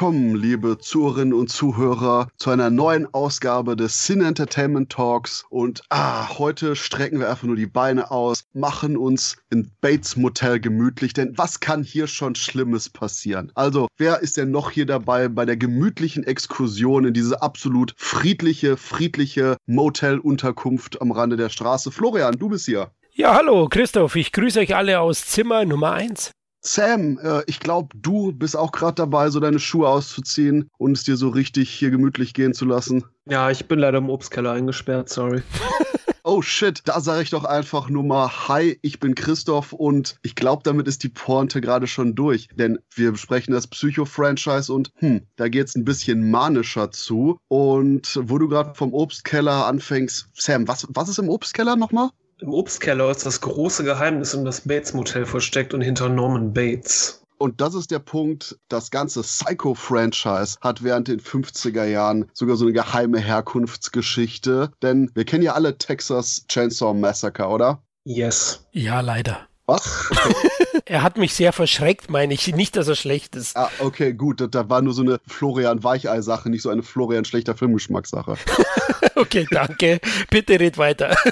Willkommen, liebe Zuhörerinnen und Zuhörer, zu einer neuen Ausgabe des Sin Entertainment Talks. Und ah, heute strecken wir einfach nur die Beine aus, machen uns in Bates Motel gemütlich, denn was kann hier schon Schlimmes passieren? Also, wer ist denn noch hier dabei bei der gemütlichen Exkursion in diese absolut friedliche, friedliche Motel-Unterkunft am Rande der Straße? Florian, du bist hier. Ja, hallo, Christoph. Ich grüße euch alle aus Zimmer Nummer 1. Sam, äh, ich glaube, du bist auch gerade dabei, so deine Schuhe auszuziehen und es dir so richtig hier gemütlich gehen zu lassen. Ja, ich bin leider im Obstkeller eingesperrt, sorry. oh shit, da sage ich doch einfach nur mal Hi, ich bin Christoph und ich glaube, damit ist die Pointe gerade schon durch, denn wir besprechen das Psycho-Franchise und hm, da geht's ein bisschen manischer zu und wo du gerade vom Obstkeller anfängst, Sam, was, was ist im Obstkeller nochmal? Im Obstkeller ist das große Geheimnis um das Bates Motel versteckt und hinter Norman Bates. Und das ist der Punkt, das ganze Psycho-Franchise hat während den 50er Jahren sogar so eine geheime Herkunftsgeschichte. Denn wir kennen ja alle Texas Chainsaw Massacre, oder? Yes. Ja, leider. Was? Okay. er hat mich sehr verschreckt, meine ich. Nicht, dass er schlecht ist. Ah, okay, gut. Da war nur so eine Florian Weichei-Sache, nicht so eine Florian schlechter Filmgeschmackssache. okay, danke. Bitte red weiter.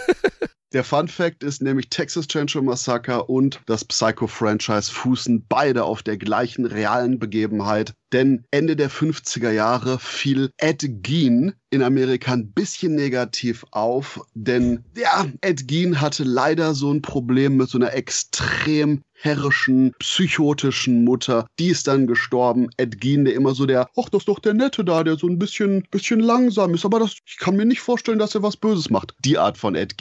Der Fun Fact ist nämlich Texas Chainsaw Massacre und das Psycho-Franchise fußen beide auf der gleichen realen Begebenheit. Denn Ende der 50er Jahre fiel Ed Gein in Amerika ein bisschen negativ auf. Denn ja, Ed Gein hatte leider so ein Problem mit so einer extrem herrischen, psychotischen Mutter. Die ist dann gestorben. Ed der immer so der, ach, das ist doch der Nette da, der so ein bisschen, bisschen langsam ist. Aber das, ich kann mir nicht vorstellen, dass er was Böses macht. Die Art von Ed.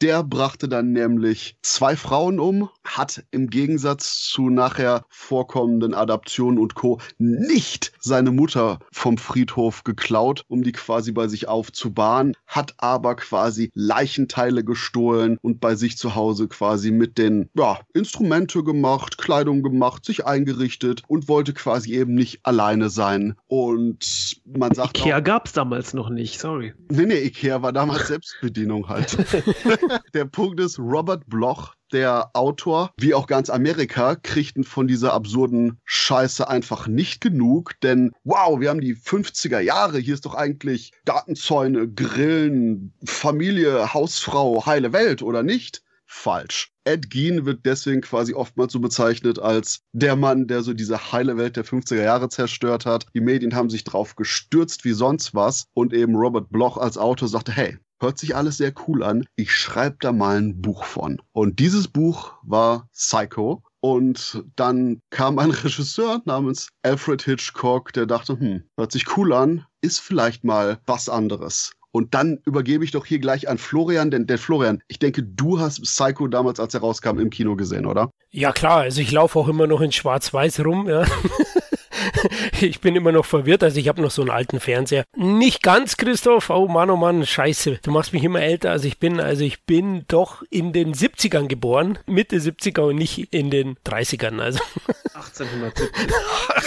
Der brachte dann nämlich zwei Frauen um, hat im Gegensatz zu nachher vorkommenden Adaptionen und Co. nicht seine Mutter vom Friedhof geklaut, um die quasi bei sich aufzubahren, hat aber quasi Leichenteile gestohlen und bei sich zu Hause quasi mit den ja, Instrumente gemacht, Kleidung gemacht, sich eingerichtet und wollte quasi eben nicht alleine sein. Und man sagt. Ikea gab es damals noch nicht, sorry. Nee, nee, Ikea war damals Selbstbedienung halt. der Punkt ist, Robert Bloch, der Autor, wie auch ganz Amerika, kriegten von dieser absurden Scheiße einfach nicht genug, denn wow, wir haben die 50er Jahre, hier ist doch eigentlich Datenzäune, Grillen, Familie, Hausfrau, heile Welt, oder nicht? Falsch. Ed Gein wird deswegen quasi oftmals so bezeichnet als der Mann, der so diese heile Welt der 50er Jahre zerstört hat. Die Medien haben sich drauf gestürzt wie sonst was und eben Robert Bloch als Autor sagte, hey, hört sich alles sehr cool an. Ich schreibe da mal ein Buch von. Und dieses Buch war Psycho. Und dann kam ein Regisseur namens Alfred Hitchcock, der dachte, hm, hört sich cool an, ist vielleicht mal was anderes. Und dann übergebe ich doch hier gleich an Florian, denn der Florian, ich denke, du hast Psycho damals, als er rauskam, im Kino gesehen, oder? Ja klar, also ich laufe auch immer noch in Schwarz-Weiß rum, ja. ich bin immer noch verwirrt, also ich habe noch so einen alten Fernseher. Nicht ganz, Christoph. Oh Mann, oh Mann, scheiße. Du machst mich immer älter, als ich bin. Also ich bin doch in den 70ern geboren, Mitte 70er und nicht in den 30ern. Also 1870.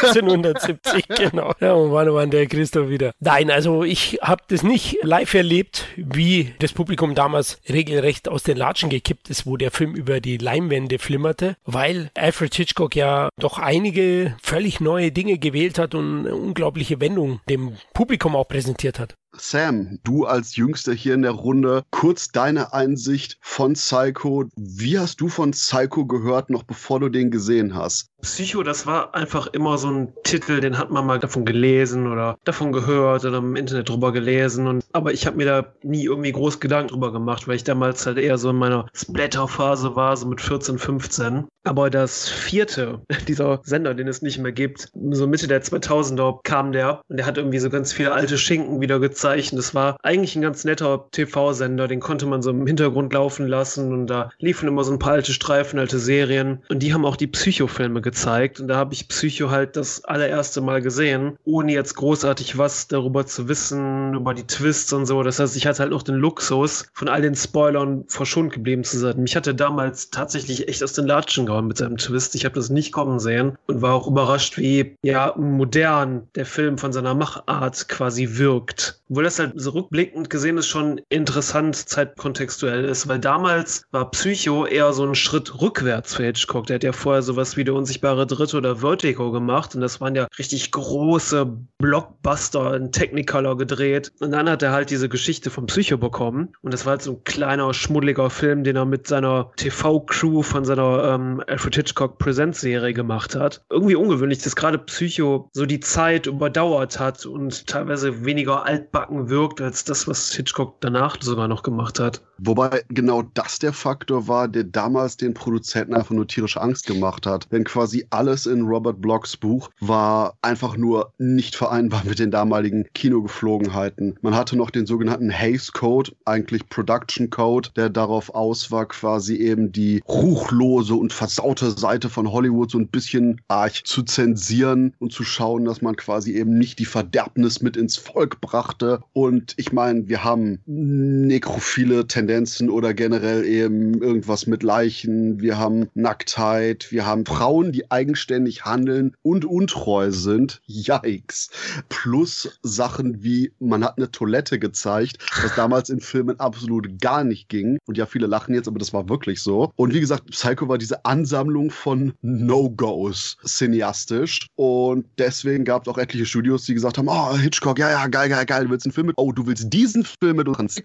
1870, genau. Ja, oh Mann, oh Mann, der Christoph wieder. Nein, also ich habe das nicht live erlebt, wie das Publikum damals regelrecht aus den Latschen gekippt ist, wo der Film über die Leinwände flimmerte, weil Alfred Hitchcock ja doch einige völlig neue Dinge gewählt hat und eine unglaubliche Wendung dem Publikum auch präsentiert hat. Sam, du als Jüngster hier in der Runde, kurz deine Einsicht von Psycho. Wie hast du von Psycho gehört, noch bevor du den gesehen hast? Psycho, das war einfach immer so ein Titel, den hat man mal davon gelesen oder davon gehört oder im Internet drüber gelesen. Und, aber ich habe mir da nie irgendwie groß Gedanken drüber gemacht, weil ich damals halt eher so in meiner Splatter-Phase war, so mit 14, 15. Aber das vierte, dieser Sender, den es nicht mehr gibt, so Mitte der 2000er kam der und der hat irgendwie so ganz viele alte Schinken wieder gezeigt Anführungszeichen. Das war eigentlich ein ganz netter TV-Sender, den konnte man so im Hintergrund laufen lassen und da liefen immer so ein paar alte Streifen, alte Serien und die haben auch die Psycho-Filme gezeigt und da habe ich Psycho halt das allererste Mal gesehen, ohne jetzt großartig was darüber zu wissen, über die Twists und so. Das heißt, ich hatte halt noch den Luxus, von all den Spoilern verschont geblieben zu sein. Mich hatte damals tatsächlich echt aus den Latschen gehauen mit seinem Twist. Ich habe das nicht kommen sehen und war auch überrascht, wie ja modern der Film von seiner Machart quasi wirkt Obwohl das halt so rückblickend gesehen ist, schon interessant zeitkontextuell ist, weil damals war Psycho eher so ein Schritt rückwärts für Hitchcock. Der hat ja vorher sowas wie der unsichtbare Dritte oder Vertigo gemacht und das waren ja richtig große Blockbuster in Technicolor gedreht. Und dann hat er halt diese Geschichte vom Psycho bekommen und das war halt so ein kleiner, schmuddeliger Film, den er mit seiner TV-Crew von seiner ähm, Alfred Hitchcock Presents-Serie gemacht hat. Irgendwie ungewöhnlich, dass gerade Psycho so die Zeit überdauert hat und teilweise weniger altbacken wirkt als das, was Hitchcock danach sogar noch gemacht hat. Wobei genau das der Faktor war, der damals den Produzenten einfach nur tierische Angst gemacht hat. Denn quasi alles in Robert Blocks Buch war einfach nur nicht vereinbar mit den damaligen Kinogeflogenheiten. Man hatte noch den sogenannten Hays Code, eigentlich Production Code, der darauf aus war, quasi eben die ruchlose und versaute Seite von Hollywood so ein bisschen arg zu zensieren und zu schauen, dass man quasi eben nicht die Verderbnis mit ins Volk brachte. Und ich meine, wir haben nekrophile Tendenzen oder generell eben irgendwas mit Leichen. Wir haben Nacktheit. Wir haben Frauen, die eigenständig handeln und untreu sind. Yikes. Plus Sachen wie, man hat eine Toilette gezeigt, was damals in Filmen absolut gar nicht ging. Und ja, viele lachen jetzt, aber das war wirklich so. Und wie gesagt, Psycho war diese Ansammlung von No-Gos cineastisch. Und deswegen gab es auch etliche Studios, die gesagt haben, oh, Hitchcock, ja, ja, geil, geil, geil, willst einen Film mit, oh, du willst diesen Film mit uns.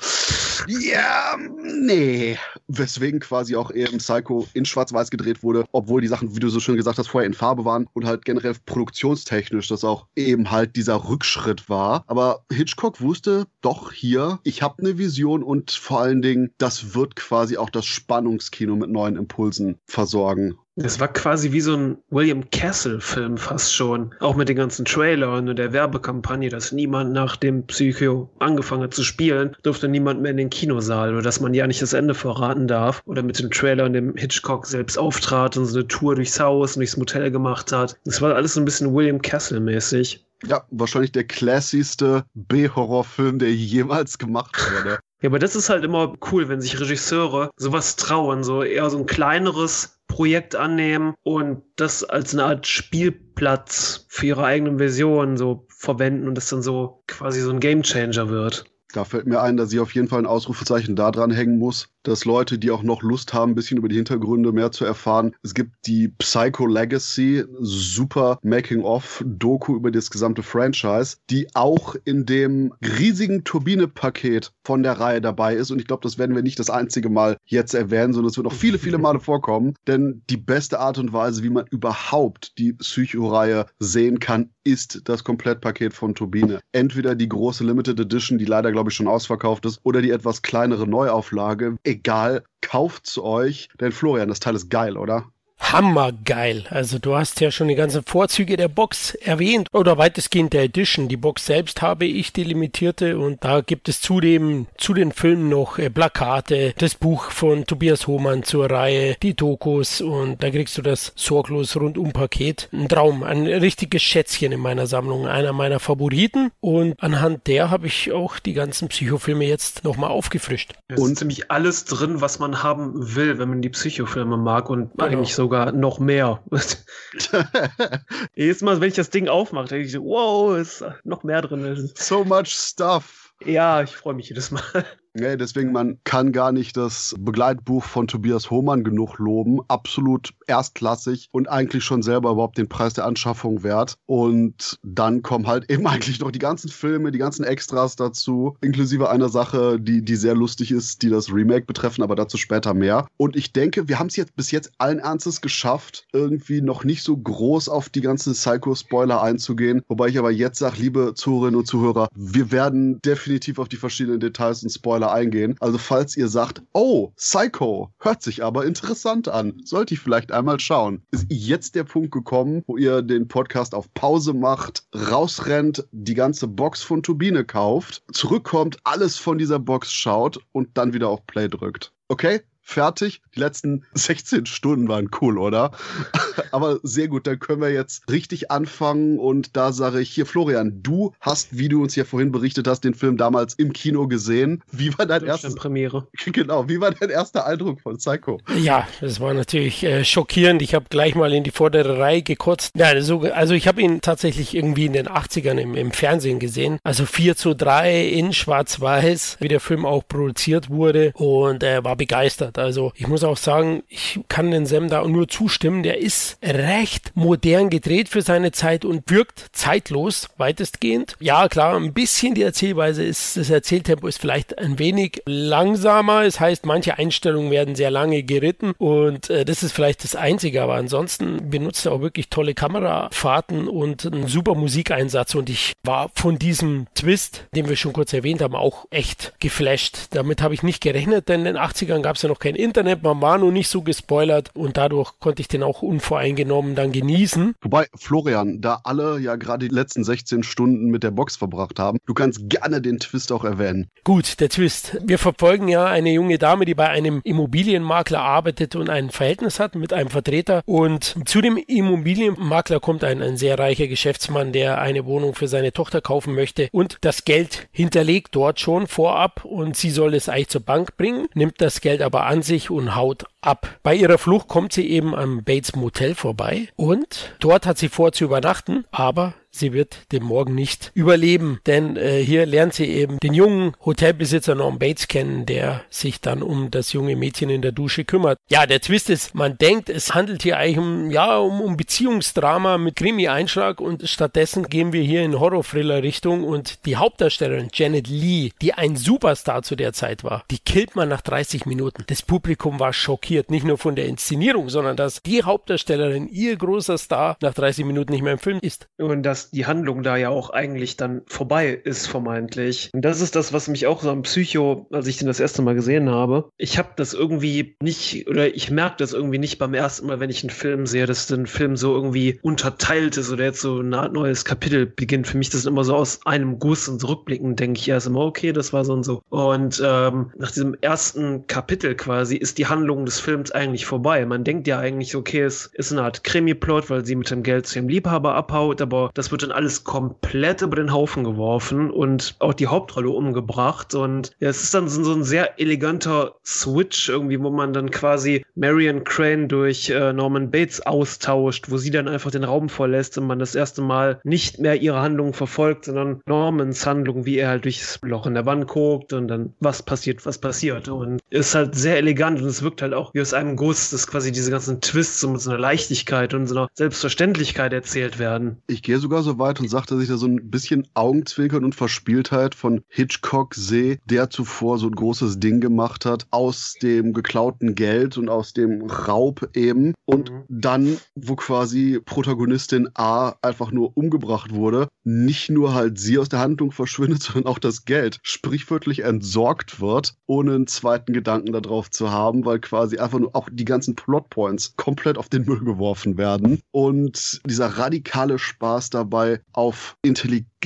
Ja, nee. Weswegen quasi auch eben Psycho in Schwarz-Weiß gedreht wurde, obwohl die Sachen, wie du so schön gesagt hast, vorher in Farbe waren und halt generell produktionstechnisch das auch eben halt dieser Rückschritt war. Aber Hitchcock wusste doch hier, ich habe eine Vision und vor allen Dingen, das wird quasi auch das Spannungskino mit neuen Impulsen versorgen. Das war quasi wie so ein William Castle-Film fast schon. Auch mit den ganzen Trailern und der Werbekampagne, dass niemand nach dem Psycho angefangen hat zu spielen, durfte niemand mehr in den Kinosaal oder dass man ja nicht das Ende verraten darf. Oder mit dem Trailer, in dem Hitchcock selbst auftrat und so eine Tour durchs Haus und durchs Motel gemacht hat. Das war alles so ein bisschen William Castle-mäßig. Ja, wahrscheinlich der classigste B-Horrorfilm, der jemals gemacht wurde. Ja, aber das ist halt immer cool, wenn sich Regisseure sowas trauen, so eher so ein kleineres Projekt annehmen und das als eine Art Spielplatz für ihre eigenen Versionen so verwenden und das dann so quasi so ein Gamechanger wird. Da fällt mir ein, dass ich auf jeden Fall ein Ausrufezeichen da dran hängen muss, dass Leute, die auch noch Lust haben, ein bisschen über die Hintergründe mehr zu erfahren, es gibt die Psycho Legacy, super Making-of-Doku über das gesamte Franchise, die auch in dem riesigen Turbine-Paket von der Reihe dabei ist. Und ich glaube, das werden wir nicht das einzige Mal jetzt erwähnen, sondern es wird noch viele, viele Male vorkommen. Denn die beste Art und Weise, wie man überhaupt die Psycho-Reihe sehen kann, ist das Komplettpaket von Turbine. Entweder die große Limited Edition, die leider, glaube ich, schon ausverkauft ist, oder die etwas kleinere Neuauflage egal, kauft's euch. Denn Florian, das Teil ist geil, oder? Hammergeil. Also du hast ja schon die ganzen Vorzüge der Box erwähnt oder weitestgehend der Edition. Die Box selbst habe ich die limitierte und da gibt es zudem zu den Filmen noch äh, Plakate, das Buch von Tobias Hohmann zur Reihe, die Dokus und da kriegst du das sorglos rundum Paket. Ein Traum, ein richtiges Schätzchen in meiner Sammlung, einer meiner Favoriten und anhand der habe ich auch die ganzen Psychofilme jetzt nochmal aufgefrischt. Es und ziemlich alles drin, was man haben will, wenn man die Psychofilme mag und genau. eigentlich sogar sogar noch mehr. Jedes Mal, wenn ich das Ding aufmache, denke ich so, wow, ist noch mehr drin. So much stuff. Ja, ich freue mich jedes Mal. Nee, deswegen, man kann gar nicht das Begleitbuch von Tobias Hohmann genug loben. Absolut erstklassig und eigentlich schon selber überhaupt den Preis der Anschaffung wert. Und dann kommen halt eben eigentlich noch die ganzen Filme, die ganzen Extras dazu, inklusive einer Sache, die, die sehr lustig ist, die das Remake betreffen, aber dazu später mehr. Und ich denke, wir haben es jetzt bis jetzt allen Ernstes geschafft, irgendwie noch nicht so groß auf die ganzen Psycho-Spoiler einzugehen. Wobei ich aber jetzt sage, liebe Zuhörerinnen und Zuhörer, wir werden definitiv auf die verschiedenen Details und Spoiler Spoiler eingehen. Also falls ihr sagt, oh, Psycho, hört sich aber interessant an, sollte ich vielleicht einmal schauen, ist jetzt der Punkt gekommen, wo ihr den Podcast auf Pause macht, rausrennt, die ganze Box von Turbine kauft, zurückkommt, alles von dieser Box schaut und dann wieder auf Play drückt. Okay? Fertig. Die letzten 16 Stunden waren cool, oder? Aber sehr gut, dann können wir jetzt richtig anfangen und da sage ich hier, Florian, du hast, wie du uns ja vorhin berichtet hast, den Film damals im Kino gesehen. Wie war dein erster Premiere? Genau, wie war dein erster Eindruck von Psycho? Ja, das war natürlich äh, schockierend. Ich habe gleich mal in die vordere Reihe gekotzt. Ja, also, also ich habe ihn tatsächlich irgendwie in den 80ern im, im Fernsehen gesehen. Also 4 zu 3 in Schwarz-Weiß, wie der Film auch produziert wurde und er äh, war begeistert. Also ich muss auch sagen, ich kann den Sam da nur zustimmen. Der ist recht modern gedreht für seine Zeit und wirkt zeitlos, weitestgehend. Ja, klar, ein bisschen die Erzählweise ist, das Erzähltempo ist vielleicht ein wenig langsamer. Es heißt, manche Einstellungen werden sehr lange geritten und äh, das ist vielleicht das Einzige, aber ansonsten benutzt er auch wirklich tolle Kamerafahrten und einen super Musikeinsatz und ich war von diesem Twist, den wir schon kurz erwähnt haben, auch echt geflasht. Damit habe ich nicht gerechnet, denn in den 80ern gab es ja noch kein Internet, man war noch nicht so gespoilert und dadurch konnte ich den auch unvoreingenommen dann genießen. Wobei, Florian, da alle ja gerade die letzten 16 Stunden mit der Box verbracht haben, du kannst gerne den Twist auch erwähnen. Gut, der Twist. Wir verfolgen ja eine junge Dame, die bei einem Immobilienmakler arbeitet und ein Verhältnis hat mit einem Vertreter und zu dem Immobilienmakler kommt ein, ein sehr reicher Geschäftsmann, der eine Wohnung für seine Tochter kaufen möchte und das Geld hinterlegt dort schon vorab und sie soll es eigentlich zur Bank bringen, nimmt das Geld aber an sich und haut ab. Bei ihrer Flucht kommt sie eben am Bates Motel vorbei und dort hat sie vor zu übernachten, aber sie wird den Morgen nicht überleben, denn äh, hier lernt sie eben den jungen Hotelbesitzer Norm Bates kennen, der sich dann um das junge Mädchen in der Dusche kümmert. Ja, der Twist ist, man denkt, es handelt hier eigentlich um, ja, um, um Beziehungsdrama mit Krimi-Einschlag und stattdessen gehen wir hier in Horror-Thriller-Richtung und die Hauptdarstellerin Janet Lee, die ein Superstar zu der Zeit war, die killt man nach 30 Minuten. Das Publikum war schockiert, nicht nur von der Inszenierung, sondern dass die Hauptdarstellerin, ihr großer Star, nach 30 Minuten nicht mehr im Film ist. Und das die Handlung da ja auch eigentlich dann vorbei ist, vermeintlich. Und das ist das, was mich auch so am Psycho, als ich den das erste Mal gesehen habe, ich habe das irgendwie nicht, oder ich merke das irgendwie nicht beim ersten Mal, wenn ich einen Film sehe, dass ein Film so irgendwie unterteilt ist oder jetzt so ein neues Kapitel beginnt. Für mich das immer so aus einem Guss und rückblickend denke ich erst immer, okay, das war so und so. Und ähm, nach diesem ersten Kapitel quasi ist die Handlung des Films eigentlich vorbei. Man denkt ja eigentlich, okay, es ist eine Art Krimi-Plot, weil sie mit dem Geld zu ihrem Liebhaber abhaut, aber das wird wird dann alles komplett über den Haufen geworfen und auch die Hauptrolle umgebracht. Und ja, es ist dann so, so ein sehr eleganter Switch irgendwie, wo man dann quasi Marion Crane durch äh, Norman Bates austauscht, wo sie dann einfach den Raum verlässt und man das erste Mal nicht mehr ihre Handlung verfolgt, sondern Normans Handlung, wie er halt durchs Loch in der Wand guckt und dann was passiert, was passiert. Und ist halt sehr elegant und es wirkt halt auch wie aus einem Guss, dass quasi diese ganzen Twists so mit so einer Leichtigkeit und so einer Selbstverständlichkeit erzählt werden. Ich gehe sogar so weit und sagt, dass ich da so ein bisschen Augenzwinkern und Verspieltheit von Hitchcock sehe, der zuvor so ein großes Ding gemacht hat aus dem geklauten Geld und aus dem Raub eben. Und mhm. dann, wo quasi Protagonistin A einfach nur umgebracht wurde, nicht nur halt sie aus der Handlung verschwindet, sondern auch das Geld sprichwörtlich entsorgt wird, ohne einen zweiten Gedanken darauf zu haben, weil quasi einfach nur auch die ganzen Plotpoints komplett auf den Müll geworfen werden. Und dieser radikale Spaß dabei, dabei auf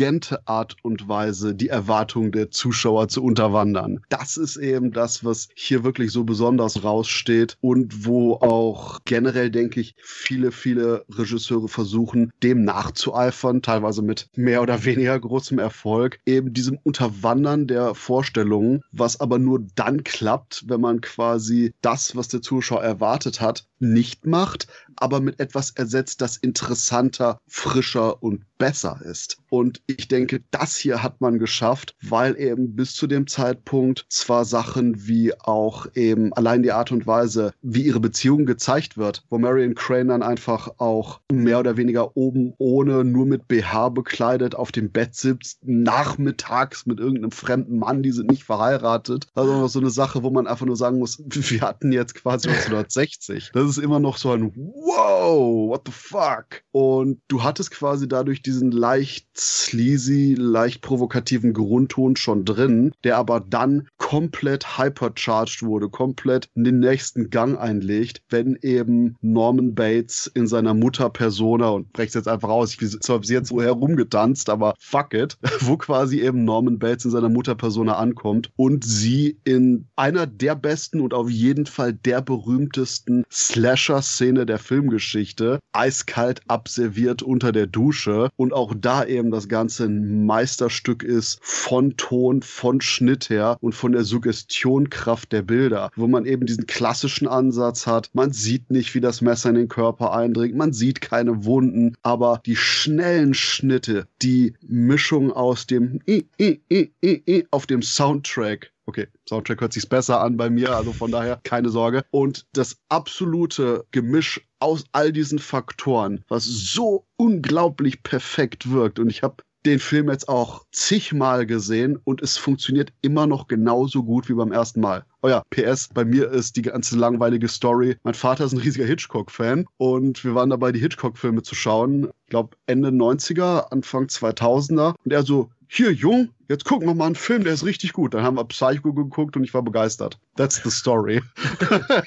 intelligente Art und Weise die Erwartungen der Zuschauer zu unterwandern. Das ist eben das, was hier wirklich so besonders raussteht und wo auch generell, denke ich, viele, viele Regisseure versuchen, dem nachzueifern, teilweise mit mehr oder weniger großem Erfolg, eben diesem Unterwandern der Vorstellungen, was aber nur dann klappt, wenn man quasi das, was der Zuschauer erwartet hat, nicht macht, aber mit etwas ersetzt, das interessanter, frischer und besser ist. Und ich denke, das hier hat man geschafft, weil eben bis zu dem Zeitpunkt zwar Sachen wie auch eben allein die Art und Weise, wie ihre Beziehung gezeigt wird, wo Marion Crane dann einfach auch mehr oder weniger oben ohne, nur mit BH bekleidet auf dem Bett sitzt, nachmittags mit irgendeinem fremden Mann, die sind nicht verheiratet. Also so eine Sache, wo man einfach nur sagen muss, wir hatten jetzt quasi 1960. Das ist immer noch so ein Wow, what the fuck? Und du hattest quasi dadurch diesen leicht sleazy, leicht provokativen Grundton schon drin, der aber dann komplett hypercharged wurde, komplett in den nächsten Gang einlegt, wenn eben Norman Bates in seiner Mutter-Persona und brech's jetzt einfach aus, ich habe sie jetzt so herumgetanzt, aber fuck it, wo quasi eben Norman Bates in seiner Mutter-Persona ankommt und sie in einer der besten und auf jeden Fall der berühmtesten Slasher-Szene der Filmgeschichte eiskalt abserviert unter der Dusche und auch da eben das Ganze ein Meisterstück ist von Ton, von Schnitt her und von der Suggestionkraft der Bilder, wo man eben diesen klassischen Ansatz hat. Man sieht nicht, wie das Messer in den Körper eindringt, man sieht keine Wunden, aber die schnellen Schnitte, die Mischung aus dem I, I, I, I, I auf dem Soundtrack Okay, Soundtrack hört sich besser an bei mir, also von daher keine Sorge. Und das absolute Gemisch aus all diesen Faktoren, was so unglaublich perfekt wirkt. Und ich habe den Film jetzt auch zigmal gesehen und es funktioniert immer noch genauso gut wie beim ersten Mal. Oh ja, PS, bei mir ist die ganze langweilige Story. Mein Vater ist ein riesiger Hitchcock-Fan und wir waren dabei, die Hitchcock-Filme zu schauen. Ich glaube, Ende 90er, Anfang 2000er. Und er so, hier, Jung, jetzt gucken wir mal einen Film, der ist richtig gut. Dann haben wir Psycho geguckt und ich war begeistert. That's the story.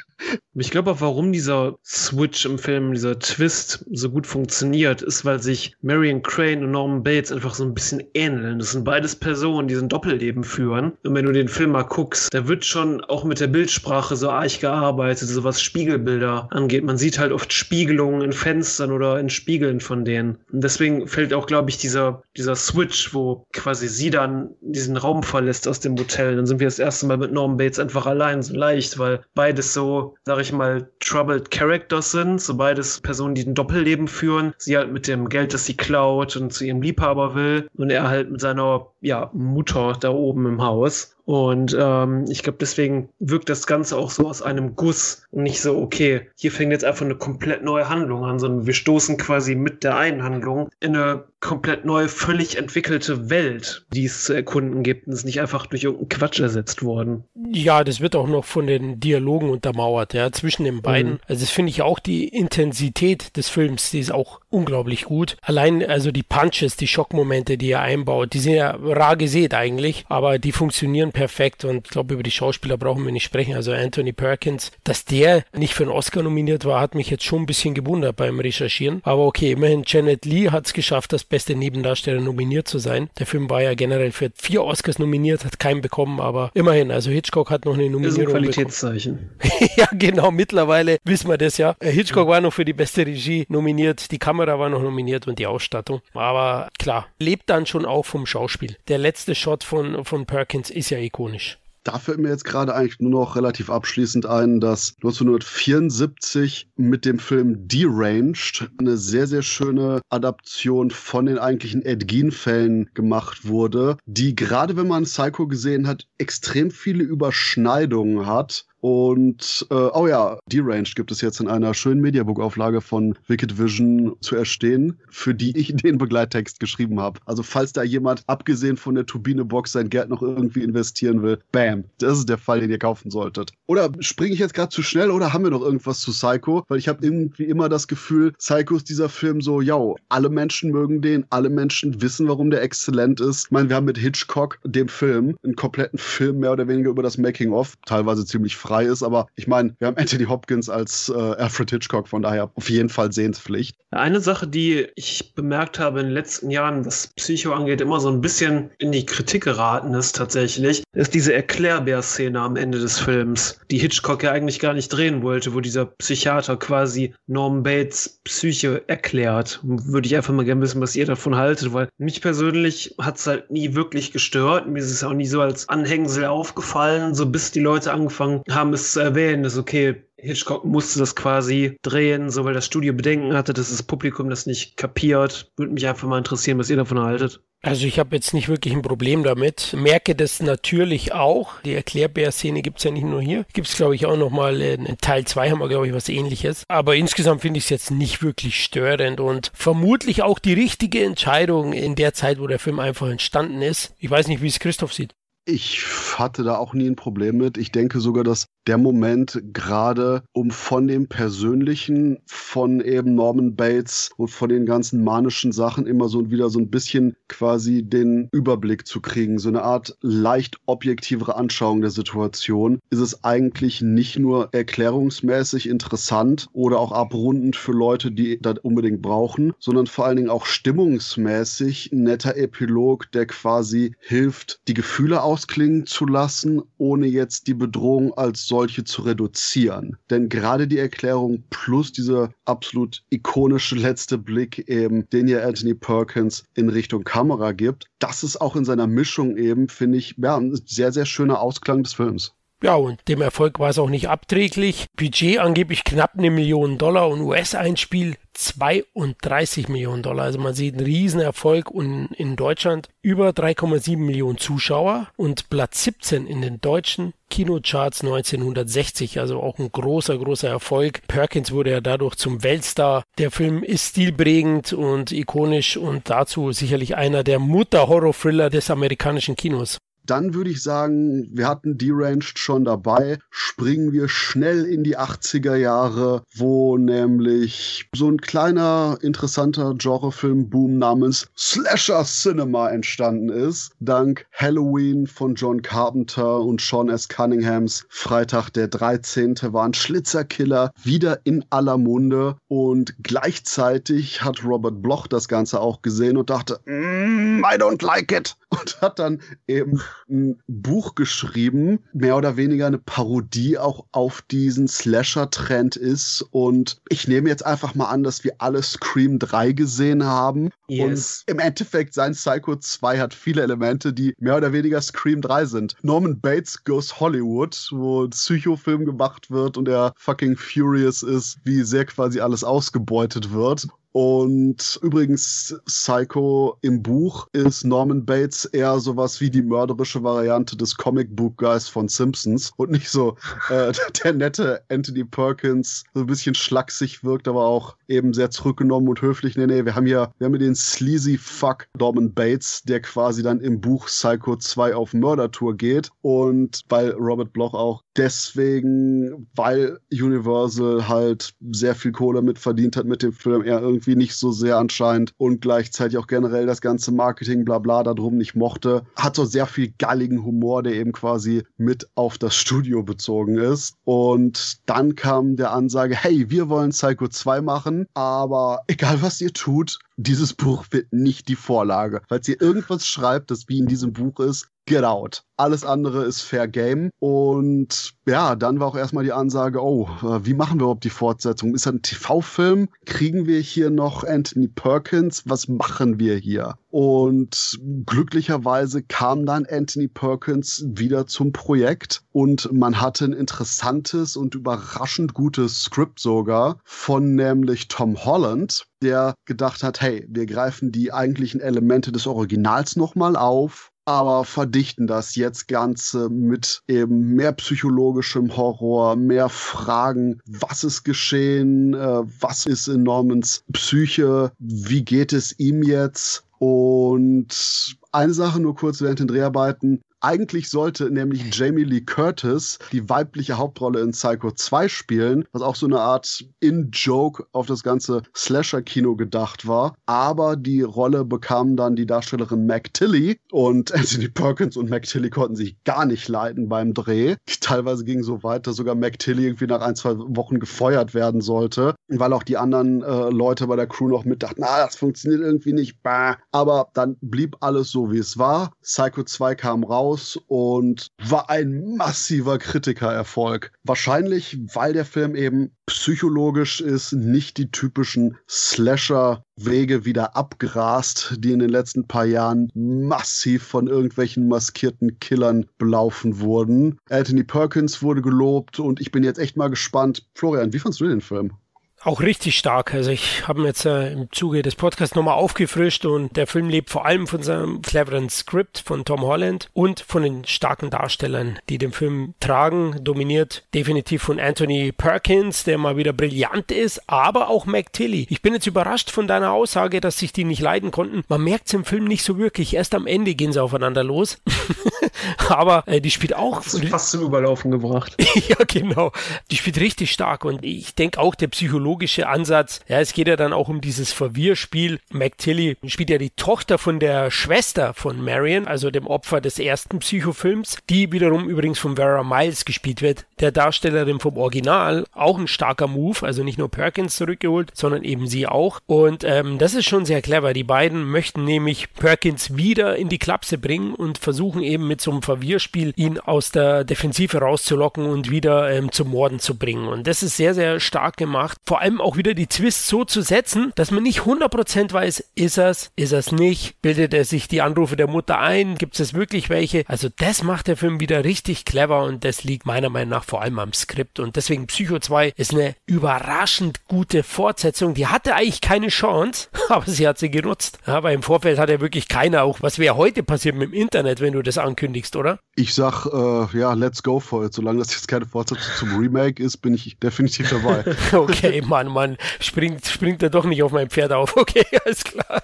ich glaube auch, warum dieser Switch im Film, dieser Twist so gut funktioniert, ist, weil sich Marion Crane und Norman Bates einfach so ein bisschen ähneln. Das sind beides Personen, die ein Doppelleben führen. Und wenn du den Film mal guckst, da wird schon auch mit der Bildsprache so arg gearbeitet, so was Spiegelbilder angeht. Man sieht halt oft Spiegelungen in Fenstern oder in Spiegeln von denen. Und deswegen fällt auch, glaube ich, dieser, dieser Switch, wo quasi sie dann diesen Raum verlässt aus dem Hotel. Dann sind wir das erste Mal mit Norman Bates einfach allein, so leicht, weil beides so, sag ich mal, troubled Characters sind. So beides Personen, die ein Doppelleben führen. Sie halt mit dem Geld, das sie klaut und zu ihrem Liebhaber will. Und er halt mit seiner, ja, Mutter da oben im Haus. Und ähm, ich glaube, deswegen wirkt das Ganze auch so aus einem Guss und nicht so, okay, hier fängt jetzt einfach eine komplett neue Handlung an, sondern wir stoßen quasi mit der einen Handlung in eine komplett neue, völlig entwickelte Welt, die es zu erkunden gibt und ist nicht einfach durch irgendeinen Quatsch ersetzt worden. Ja, das wird auch noch von den Dialogen untermauert, ja, zwischen den beiden. Mhm. Also das finde ich auch die Intensität des Films, die ist auch unglaublich gut. Allein also die Punches, die Schockmomente, die er einbaut, die sind ja rar gesät eigentlich, aber die funktionieren perfekt und ich glaube, über die Schauspieler brauchen wir nicht sprechen. Also Anthony Perkins, dass der nicht für einen Oscar nominiert war, hat mich jetzt schon ein bisschen gewundert beim Recherchieren. Aber okay, immerhin Janet Lee hat es geschafft, das beste Nebendarsteller nominiert zu sein. Der Film war ja generell für vier Oscars nominiert, hat keinen bekommen, aber immerhin, also Hitchcock hat noch eine Nominierung. Das ist ein Qualitätszeichen. ja, genau, mittlerweile wissen wir das ja. Hitchcock war noch für die beste Regie nominiert, die Kamera war noch nominiert und die Ausstattung. Aber klar, lebt dann schon auch vom Schauspiel. Der letzte Shot von, von Perkins ist ja ikonisch. Da fällt mir jetzt gerade eigentlich nur noch relativ abschließend ein, dass 1974 mit dem Film Deranged eine sehr, sehr schöne Adaption von den eigentlichen Ed Gein-Fällen gemacht wurde, die gerade wenn man Psycho gesehen hat, extrem viele Überschneidungen hat und äh, oh ja, Deranged gibt es jetzt in einer schönen Mediabook-Auflage von Wicked Vision zu erstehen, für die ich den Begleittext geschrieben habe. Also falls da jemand, abgesehen von der Turbine-Box, sein Geld noch irgendwie investieren will, bam, das ist der Fall, den ihr kaufen solltet. Oder springe ich jetzt gerade zu schnell oder haben wir noch irgendwas zu Psycho? Weil ich habe irgendwie immer das Gefühl, Psycho ist dieser Film so, ja, alle Menschen mögen den, alle Menschen wissen, warum der exzellent ist. Ich meine, wir haben mit Hitchcock, dem Film, einen kompletten Film mehr oder weniger über das Making-of, teilweise ziemlich frei frei ist. Aber ich meine, wir haben Anthony Hopkins als äh, Alfred Hitchcock, von daher auf jeden Fall Sehenspflicht. Eine Sache, die ich bemerkt habe in den letzten Jahren, was Psycho angeht, immer so ein bisschen in die Kritik geraten ist tatsächlich, ist diese Erklärbär-Szene am Ende des Films, die Hitchcock ja eigentlich gar nicht drehen wollte, wo dieser Psychiater quasi Norman Bates Psyche erklärt. Würde ich einfach mal gerne wissen, was ihr davon haltet, weil mich persönlich hat es halt nie wirklich gestört. Mir ist es auch nie so als Anhängsel aufgefallen, so bis die Leute angefangen haben, haben es zu erwähnen, dass okay, Hitchcock musste das quasi drehen, so weil das Studio Bedenken hatte, dass das Publikum das nicht kapiert. Würde mich einfach mal interessieren, was ihr davon haltet. Also ich habe jetzt nicht wirklich ein Problem damit. Merke das natürlich auch. Die Erklärbär-Szene gibt es ja nicht nur hier. Gibt es, glaube ich, auch nochmal in Teil 2 haben wir, glaube ich, was ähnliches. Aber insgesamt finde ich es jetzt nicht wirklich störend und vermutlich auch die richtige Entscheidung in der Zeit, wo der Film einfach entstanden ist. Ich weiß nicht, wie es Christoph sieht. Ich hatte da auch nie ein Problem mit. Ich denke sogar, dass der Moment gerade, um von dem Persönlichen von eben Norman Bates und von den ganzen manischen Sachen immer so wieder so ein bisschen quasi den Überblick zu kriegen, so eine Art leicht objektivere Anschauung der Situation, ist es eigentlich nicht nur erklärungsmäßig interessant oder auch abrundend für Leute, die das unbedingt brauchen, sondern vor allen Dingen auch stimmungsmäßig ein netter Epilog, der quasi hilft, die Gefühle ausklingen zu lassen, ohne jetzt die Bedrohung als solche zu reduzieren. Denn gerade die Erklärung plus dieser absolut ikonische letzte Blick eben, den ja Anthony Perkins in Richtung Kamera gibt, das ist auch in seiner Mischung eben, finde ich, ja, ein sehr, sehr schöner Ausklang des Films. Ja, und dem Erfolg war es auch nicht abträglich. Budget angeblich knapp eine Million Dollar und US-Einspiel 32 Millionen Dollar. Also man sieht einen Riesenerfolg und in Deutschland über 3,7 Millionen Zuschauer und Platz 17 in den deutschen Kinocharts 1960. Also auch ein großer, großer Erfolg. Perkins wurde ja dadurch zum Weltstar. Der Film ist stilprägend und ikonisch und dazu sicherlich einer der Mutter-Horror-Thriller des amerikanischen Kinos. Dann würde ich sagen, wir hatten Deranged schon dabei. Springen wir schnell in die 80er Jahre, wo nämlich so ein kleiner, interessanter Genrefilm-Boom namens Slasher Cinema entstanden ist. Dank Halloween von John Carpenter und Sean S. Cunninghams. Freitag der 13. war ein Schlitzerkiller wieder in aller Munde. Und gleichzeitig hat Robert Bloch das Ganze auch gesehen und dachte, mm, I don't like it. Und hat dann eben ein Buch geschrieben, mehr oder weniger eine Parodie auch auf diesen Slasher-Trend ist. Und ich nehme jetzt einfach mal an, dass wir alle Scream 3 gesehen haben. Yes. Und im Endeffekt sein Psycho 2 hat viele Elemente, die mehr oder weniger Scream 3 sind. Norman Bates Goes Hollywood, wo ein Psychofilm gemacht wird und er fucking furious ist, wie sehr quasi alles ausgebeutet wird. Und übrigens, Psycho im Buch ist Norman Bates eher sowas wie die mörderische Variante des Comic Book Guys von Simpsons und nicht so äh, der nette Anthony Perkins, so ein bisschen schlaksig wirkt, aber auch eben sehr zurückgenommen und höflich. Nee, nee, wir haben hier, wir haben hier den sleazy Fuck Norman Bates, der quasi dann im Buch Psycho 2 auf Mördertour geht und weil Robert Bloch auch deswegen, weil Universal halt sehr viel Kohle mit verdient hat mit dem Film, er irgendwie nicht so sehr anscheinend und gleichzeitig auch generell das ganze Marketing, bla bla, darum nicht mochte. Hat so sehr viel galligen Humor, der eben quasi mit auf das Studio bezogen ist. Und dann kam der Ansage, hey, wir wollen Psycho 2 machen, aber egal was ihr tut, dieses Buch wird nicht die Vorlage. Falls ihr irgendwas schreibt, das wie in diesem Buch ist, get out. Alles andere ist Fair Game. Und ja, dann war auch erstmal die Ansage, oh, äh, wie machen wir überhaupt die Fortsetzung? Ist das ein TV-Film? Kriegen wir hier noch Anthony Perkins? Was machen wir hier? Und glücklicherweise kam dann Anthony Perkins wieder zum Projekt und man hatte ein interessantes und überraschend gutes Skript sogar von nämlich Tom Holland, der gedacht hat, hey, wir greifen die eigentlichen Elemente des Originals nochmal auf aber verdichten das jetzt Ganze mit eben mehr psychologischem Horror, mehr Fragen, was ist geschehen, äh, was ist in Normans Psyche, wie geht es ihm jetzt? Und eine Sache nur kurz während den Dreharbeiten. Eigentlich sollte nämlich Jamie Lee Curtis die weibliche Hauptrolle in Psycho 2 spielen, was auch so eine Art In-Joke auf das ganze Slasher-Kino gedacht war. Aber die Rolle bekam dann die Darstellerin Mac Tilly und Anthony Perkins und Mac Tilly konnten sich gar nicht leiden beim Dreh. Teilweise ging so weit, dass sogar Mac Tilly irgendwie nach ein, zwei Wochen gefeuert werden sollte, weil auch die anderen äh, Leute bei der Crew noch mitdachten, na, das funktioniert irgendwie nicht. Bah. Aber dann blieb alles so, wie es war. Psycho 2 kam raus raus und war ein massiver Kritikererfolg. Wahrscheinlich, weil der Film eben psychologisch ist, nicht die typischen Slasher-Wege wieder abgrast, die in den letzten paar Jahren massiv von irgendwelchen maskierten Killern belaufen wurden. Anthony Perkins wurde gelobt und ich bin jetzt echt mal gespannt. Florian, wie fandest du den Film? Auch richtig stark. Also ich habe ihn jetzt äh, im Zuge des Podcasts nochmal aufgefrischt und der Film lebt vor allem von seinem cleveren Skript von Tom Holland und von den starken Darstellern, die den Film tragen. Dominiert definitiv von Anthony Perkins, der mal wieder brillant ist, aber auch Mac Tilly. Ich bin jetzt überrascht von deiner Aussage, dass sich die nicht leiden konnten. Man merkt es im Film nicht so wirklich. Erst am Ende gehen sie aufeinander los. Aber äh, die spielt auch. Das ist fast zum Überlaufen gebracht. ja, genau. Die spielt richtig stark und ich denke auch der psychologische Ansatz, ja, es geht ja dann auch um dieses Verwirrspiel. McTilly spielt ja die Tochter von der Schwester von Marion, also dem Opfer des ersten Psychofilms, die wiederum übrigens von Vera Miles gespielt wird, der Darstellerin vom Original. Auch ein starker Move, also nicht nur Perkins zurückgeholt, sondern eben sie auch. Und ähm, das ist schon sehr clever. Die beiden möchten nämlich Perkins wieder in die Klapse bringen und versuchen eben mit so einem Verwirrspiel ihn aus der Defensive rauszulocken und wieder ähm, zum Morden zu bringen. Und das ist sehr, sehr stark gemacht. Vor allem auch wieder die Twist so zu setzen, dass man nicht 100% weiß, ist er's, ist er's nicht, bildet er sich die Anrufe der Mutter ein, gibt es wirklich welche. Also das macht der Film wieder richtig clever und das liegt meiner Meinung nach vor allem am Skript. Und deswegen Psycho 2 ist eine überraschend gute Fortsetzung. Die hatte eigentlich keine Chance, aber sie hat sie genutzt. Weil im Vorfeld hat ja wirklich keiner auch, was wäre heute passiert mit dem Internet, wenn du das ankündigst, oder? Ich sag, äh, ja, let's go for it. Solange das jetzt keine Fortsetzung zum Remake ist, bin ich definitiv dabei. okay, Mann, Mann, springt, springt er doch nicht auf mein Pferd auf. Okay, alles klar.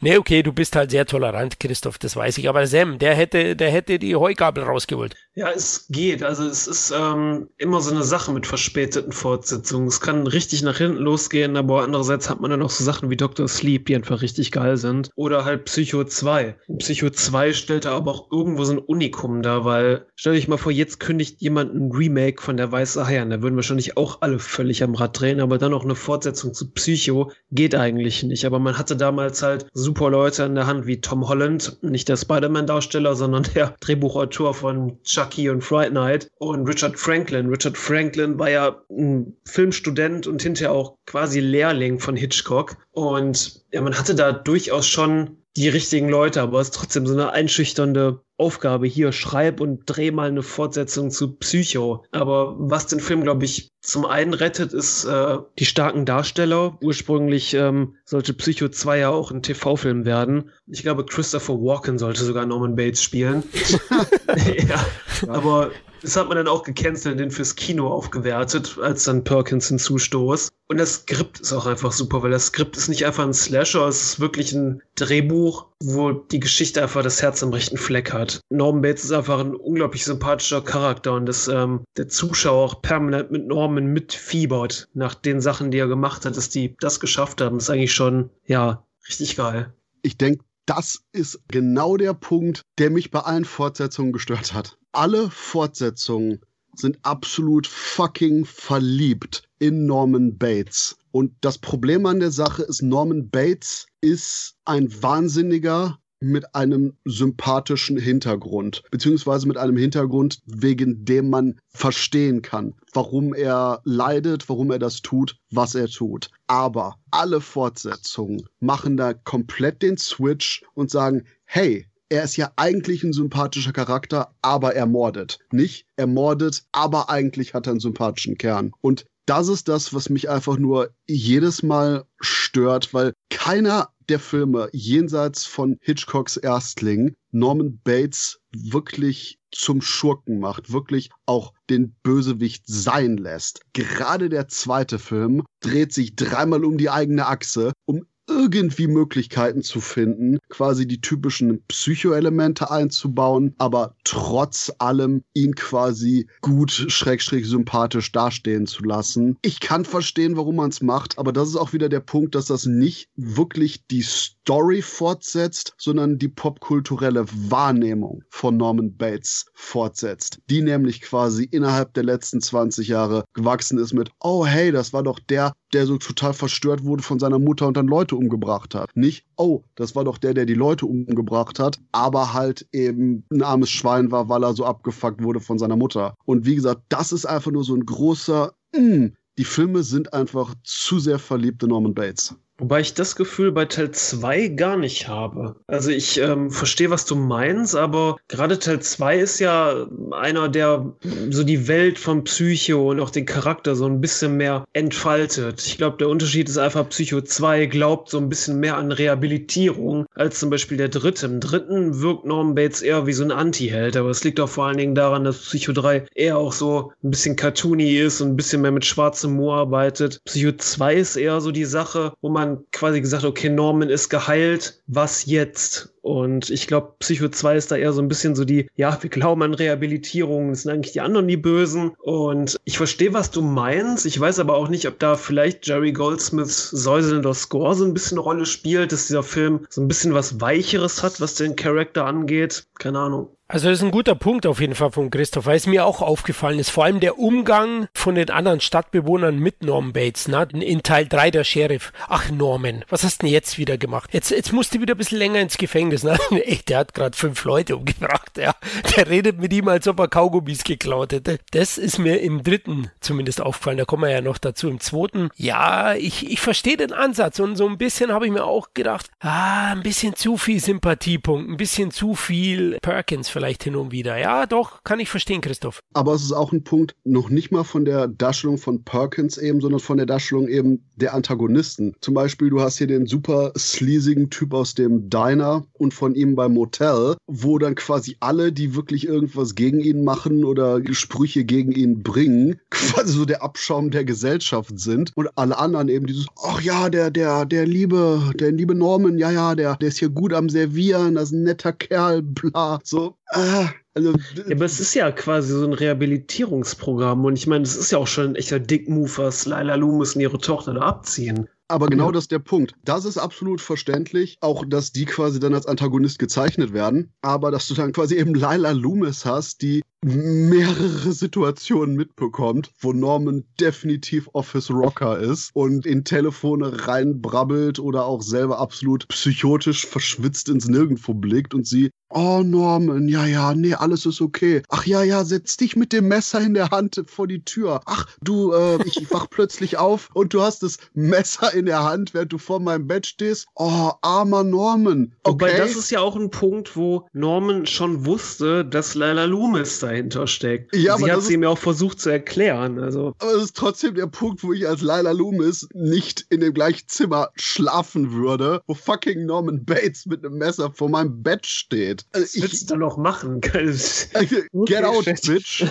Nee, okay, du bist halt sehr tolerant, Christoph, das weiß ich. Aber Sam, der hätte, der hätte die Heugabel rausgeholt. Ja, es geht. Also es ist ähm, immer so eine Sache mit verspäteten Fortsetzungen. Es kann richtig nach hinten losgehen, aber andererseits hat man dann auch so Sachen wie Dr. Sleep, die einfach richtig geil sind. Oder halt Psycho 2. Psycho 2 stellt da aber auch irgendwo so ein Unikum da, weil stell dich mal vor, jetzt kündigt jemand ein Remake von der Weiße Hai an. Da würden wahrscheinlich auch alle völlig am Rad drehen, aber dann auch eine Fortsetzung zu Psycho geht eigentlich nicht. Aber man hatte damals halt super Leute in der Hand wie Tom Holland, nicht der Spider-Man-Darsteller, sondern der Drehbuchautor von Chucky und Fright Night und Richard Franklin. Richard Franklin war ja ein Filmstudent und hinterher auch quasi Lehrling von Hitchcock. Und ja, man hatte da durchaus schon die richtigen Leute, aber es ist trotzdem so eine einschüchternde Aufgabe hier, schreib und dreh mal eine Fortsetzung zu Psycho. Aber was den Film, glaube ich, zum einen rettet, ist äh, die starken Darsteller. Ursprünglich ähm, sollte Psycho 2 ja auch ein TV-Film werden. Ich glaube, Christopher Walken sollte sogar Norman Bates spielen. ja, aber das hat man dann auch gecancelt, den fürs Kino aufgewertet, als dann Perkins hinzustoß. Und das Skript ist auch einfach super, weil das Skript ist nicht einfach ein Slasher, es ist wirklich ein Drehbuch, wo die Geschichte einfach das Herz am rechten Fleck hat. Norman Bates ist einfach ein unglaublich sympathischer Charakter und dass ähm, der Zuschauer auch permanent mit Norman mitfiebert nach den Sachen, die er gemacht hat, dass die das geschafft haben, ist eigentlich schon, ja, richtig geil. Ich denke, das ist genau der Punkt, der mich bei allen Fortsetzungen gestört hat. Alle Fortsetzungen sind absolut fucking verliebt in Norman Bates. Und das Problem an der Sache ist, Norman Bates ist ein Wahnsinniger, mit einem sympathischen Hintergrund, beziehungsweise mit einem Hintergrund, wegen dem man verstehen kann, warum er leidet, warum er das tut, was er tut. Aber alle Fortsetzungen machen da komplett den Switch und sagen, hey, er ist ja eigentlich ein sympathischer Charakter, aber er mordet. Nicht er mordet, aber eigentlich hat er einen sympathischen Kern. Und das ist das, was mich einfach nur jedes Mal stört, weil keiner der Filme jenseits von Hitchcocks Erstling Norman Bates wirklich zum Schurken macht, wirklich auch den Bösewicht sein lässt. Gerade der zweite Film dreht sich dreimal um die eigene Achse, um irgendwie Möglichkeiten zu finden, quasi die typischen Psychoelemente einzubauen, aber trotz allem ihn quasi gut, schrägstrich sympathisch dastehen zu lassen. Ich kann verstehen, warum man es macht, aber das ist auch wieder der Punkt, dass das nicht wirklich die Story fortsetzt, sondern die popkulturelle Wahrnehmung von Norman Bates fortsetzt, die nämlich quasi innerhalb der letzten 20 Jahre gewachsen ist mit, oh hey, das war doch der, der so total verstört wurde von seiner Mutter und dann Leute umgebracht hat. Nicht, oh, das war doch der, der die Leute umgebracht hat, aber halt eben ein armes Schwein war, weil er so abgefuckt wurde von seiner Mutter. Und wie gesagt, das ist einfach nur so ein großer, mm, die Filme sind einfach zu sehr verliebt in Norman Bates. Wobei ich das Gefühl bei Teil 2 gar nicht habe. Also ich ähm, verstehe, was du meinst, aber gerade Teil 2 ist ja einer, der so die Welt von Psycho und auch den Charakter so ein bisschen mehr entfaltet. Ich glaube, der Unterschied ist einfach, Psycho 2 glaubt so ein bisschen mehr an Rehabilitierung als zum Beispiel der dritte. Im dritten wirkt Norman Bates eher wie so ein Anti-Held, aber es liegt auch vor allen Dingen daran, dass Psycho 3 eher auch so ein bisschen cartoony ist und ein bisschen mehr mit schwarzem Humor arbeitet. Psycho 2 ist eher so die Sache, wo man man quasi gesagt, okay, Norman ist geheilt, was jetzt? Und ich glaube, Psycho 2 ist da eher so ein bisschen so die, ja, wir glauben an Rehabilitierung, es sind eigentlich die anderen die Bösen. Und ich verstehe, was du meinst. Ich weiß aber auch nicht, ob da vielleicht Jerry Goldsmiths säuselnder Score so ein bisschen eine Rolle spielt, dass dieser Film so ein bisschen was Weicheres hat, was den Charakter angeht. Keine Ahnung. Also das ist ein guter Punkt auf jeden Fall von Christoph, weil es mir auch aufgefallen ist, vor allem der Umgang von den anderen Stadtbewohnern mit Norman Bates, ne? in Teil 3 der Sheriff. Ach Norman, was hast du denn jetzt wieder gemacht? Jetzt, jetzt musst du wieder ein bisschen länger ins Gefängnis. Ne? Echt, der hat gerade fünf Leute umgebracht. Ja. Der redet mit ihm, als ob er Kaugummis geklaut hätte. Das ist mir im dritten zumindest aufgefallen, da kommen wir ja noch dazu. Im zweiten, ja, ich, ich verstehe den Ansatz und so ein bisschen habe ich mir auch gedacht, ah, ein bisschen zu viel Sympathiepunkt, ein bisschen zu viel Perkins vielleicht vielleicht hin und wieder. Ja, doch, kann ich verstehen, Christoph. Aber es ist auch ein Punkt, noch nicht mal von der Darstellung von Perkins eben, sondern von der Darstellung eben der Antagonisten. Zum Beispiel, du hast hier den super sleasigen Typ aus dem Diner und von ihm beim Motel, wo dann quasi alle, die wirklich irgendwas gegen ihn machen oder Sprüche gegen ihn bringen, quasi so der Abschaum der Gesellschaft sind und alle anderen eben dieses, ach ja, der, der, der liebe, der liebe Norman, ja, ja, der, der ist hier gut am Servieren, das ist ein netter Kerl, bla, so, ah, also, ja, aber es ist ja quasi so ein Rehabilitierungsprogramm und ich meine, es ist ja auch schon ein echter Dickmove, was Laila Loomis und ihre Tochter da abziehen. Aber genau ja. das ist der Punkt. Das ist absolut verständlich, auch dass die quasi dann als Antagonist gezeichnet werden, aber dass du dann quasi eben Lila Loomis hast, die mehrere Situationen mitbekommt, wo Norman definitiv Office Rocker ist und in Telefone reinbrabbelt oder auch selber absolut psychotisch verschwitzt ins Nirgendwo blickt und sie, oh Norman, ja, ja, nee, alles ist okay. Ach ja, ja, setz dich mit dem Messer in der Hand vor die Tür. Ach, du, äh, ich wach plötzlich auf und du hast das Messer in der Hand, während du vor meinem Bett stehst. Oh, armer Norman. Okay. Wobei das ist ja auch ein Punkt, wo Norman schon wusste, dass Lila Loomis da dahinter steckt. Ja, Sie hat sie mir auch versucht zu erklären. Also. Aber es ist trotzdem der Punkt, wo ich als Lila Loomis nicht in dem gleichen Zimmer schlafen würde, wo fucking Norman Bates mit einem Messer vor meinem Bett steht. Also Was willst ich, du noch machen? Get out, bitch.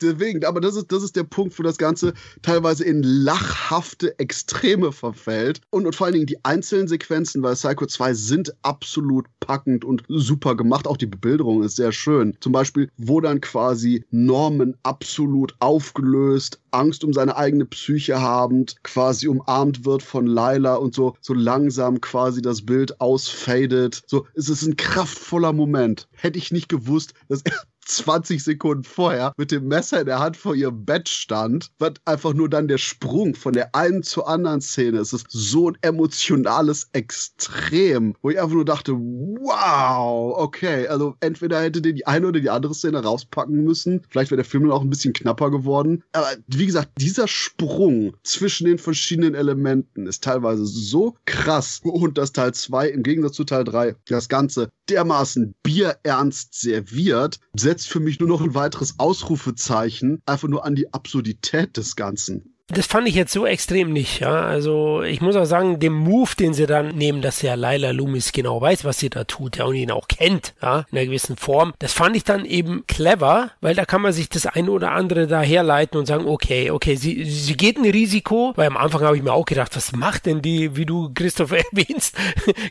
Deswegen, aber das ist, das ist der Punkt, wo das Ganze teilweise in lachhafte Extreme verfällt. Und, und vor allen Dingen die einzelnen Sequenzen, weil Psycho 2 sind absolut packend und super gemacht. Auch die Bebilderung ist sehr schön. Zum Beispiel, wo dann quasi Norman absolut aufgelöst, Angst um seine eigene Psyche habend, quasi umarmt wird von Lila und so, so langsam quasi das Bild ausfadet. So, es ist ein kraftvoller Moment. Hätte ich nicht gewusst, dass er 20 Sekunden vorher mit dem Messer in der Hand vor ihrem Bett stand, wird einfach nur dann der Sprung von der einen zur anderen Szene. Es ist so ein emotionales Extrem, wo ich einfach nur dachte, wow, okay, also entweder hätte die eine oder die andere Szene rauspacken müssen. Vielleicht wäre der Film dann auch ein bisschen knapper geworden. Aber wie gesagt, dieser Sprung zwischen den verschiedenen Elementen ist teilweise so krass und das Teil 2 im Gegensatz zu Teil 3 das Ganze dermaßen bierernst serviert, setzt für mich nur noch ein weiteres Ausrufezeichen einfach nur an die Absurdität des Ganzen. Das fand ich jetzt so extrem nicht, ja. Also ich muss auch sagen, dem Move, den sie dann nehmen, dass ja Laila Loomis genau weiß, was sie da tut, ja, und ihn auch kennt, ja, in einer gewissen Form, das fand ich dann eben clever, weil da kann man sich das eine oder andere da herleiten und sagen, okay, okay, sie, sie geht ein Risiko, weil am Anfang habe ich mir auch gedacht, was macht denn die, wie du Christoph erwähnst,